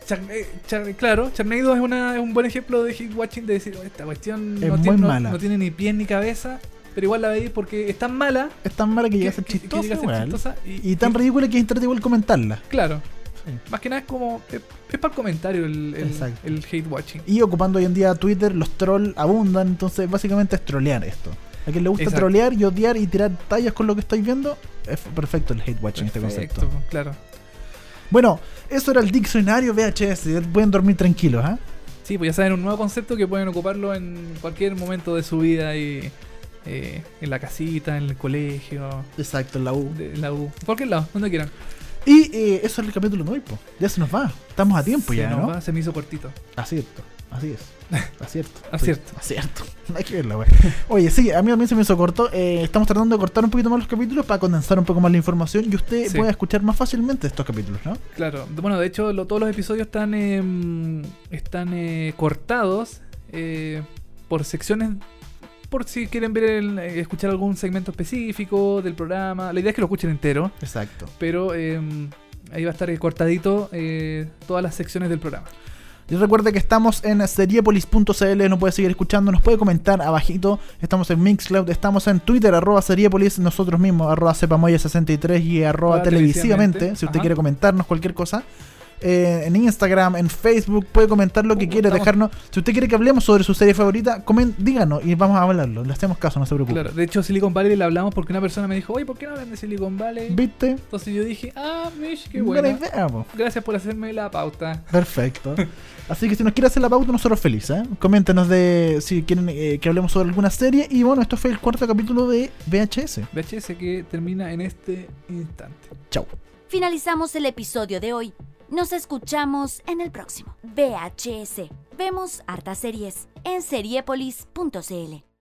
Char- eh, Char- claro, Charnado es, una, es un buen ejemplo de hate watching de decir, "Oh, esta cuestión Es no, tiene, no- mala. no tiene ni pie ni cabeza, pero igual la veis porque es tan mala es tan mala que llega a ser que- que- que chistosa, llega a ser igual. chistosa y, Y tan y- ridícula que es entretenido igual comentarla. Claro, Sí. más que nada es como, es, es para el comentario el, el, Exacto. el hate watching. Y ocupando hoy en día Twitter, los trolls abundan, entonces básicamente es trolear esto. A quien le gusta Exacto. trolear y odiar y tirar tallas con lo que estáis viendo, es perfecto el hate watching, este Perfecto, concepto. claro. Bueno, eso era el diccionario VHS, pueden dormir tranquilos, ¿ah? Sí, pues ya saben, un nuevo concepto que pueden ocuparlo en cualquier momento de su vida y eh, en la casita, en el colegio, Exacto, en la U. de- en la U, cualquier lado, donde quieran. Y eh, eso es el capítulo de hoy, po. Ya se nos va. Estamos a tiempo Se ya, nos ¿no? va, se me hizo cortito. Acierto. Así es. Acierto. Acierto. Sí, Acierto. Hay que verla, güey. Oye, sí, a mí también se me hizo corto. Eh, estamos tratando de cortar un poquito más los capítulos para condensar un poco más la información y usted Sí. pueda escuchar más fácilmente estos capítulos, ¿no? Claro, bueno, de hecho lo- todos los episodios están em, están eh, cortados eh, por secciones, por si quieren ver el- eh, escuchar algún segmento específico del programa. La idea es que lo escuchen entero, Exacto. pero em, ahí va a estar eh, cortadito eh, todas las secciones del programa. Y recuerde que estamos en seriepolis.cl, nos puede seguir escuchando, nos puede comentar abajito. Estamos en Mixcloud, estamos en Twitter, arroba seriepolis, nosotros mismos, arroba cepamoya63 y arroba televisivamente, televisivamente, si usted ajá. quiere comentarnos cualquier cosa. Eh, en Instagram, en Facebook, puede comentar lo que Uh, quiere, estamos- dejarnos. Si usted quiere que hablemos sobre su serie favorita, comen, díganos y vamos a hablarlo. Le hacemos caso, no se preocupe. Claro, de hecho Silicon Valley le hablamos porque una persona me dijo, oye, ¿por qué no hablan de Silicon Valley? ¿Viste? Entonces yo dije, ah, Mish, qué Buena bueno. idea, po. Gracias por hacerme la pauta. Perfecto. Así que si nos quiere hacer la pauta, nosotros felices. ¿eh? Coméntenos de si quieren eh, que hablemos sobre alguna serie. Y bueno, esto fue el cuarto capítulo de VHS. VHS que termina en este instante. Chau. Finalizamos el episodio de hoy. Nos escuchamos en el próximo. VHS. Vemos hartas series en seriepolis.cl.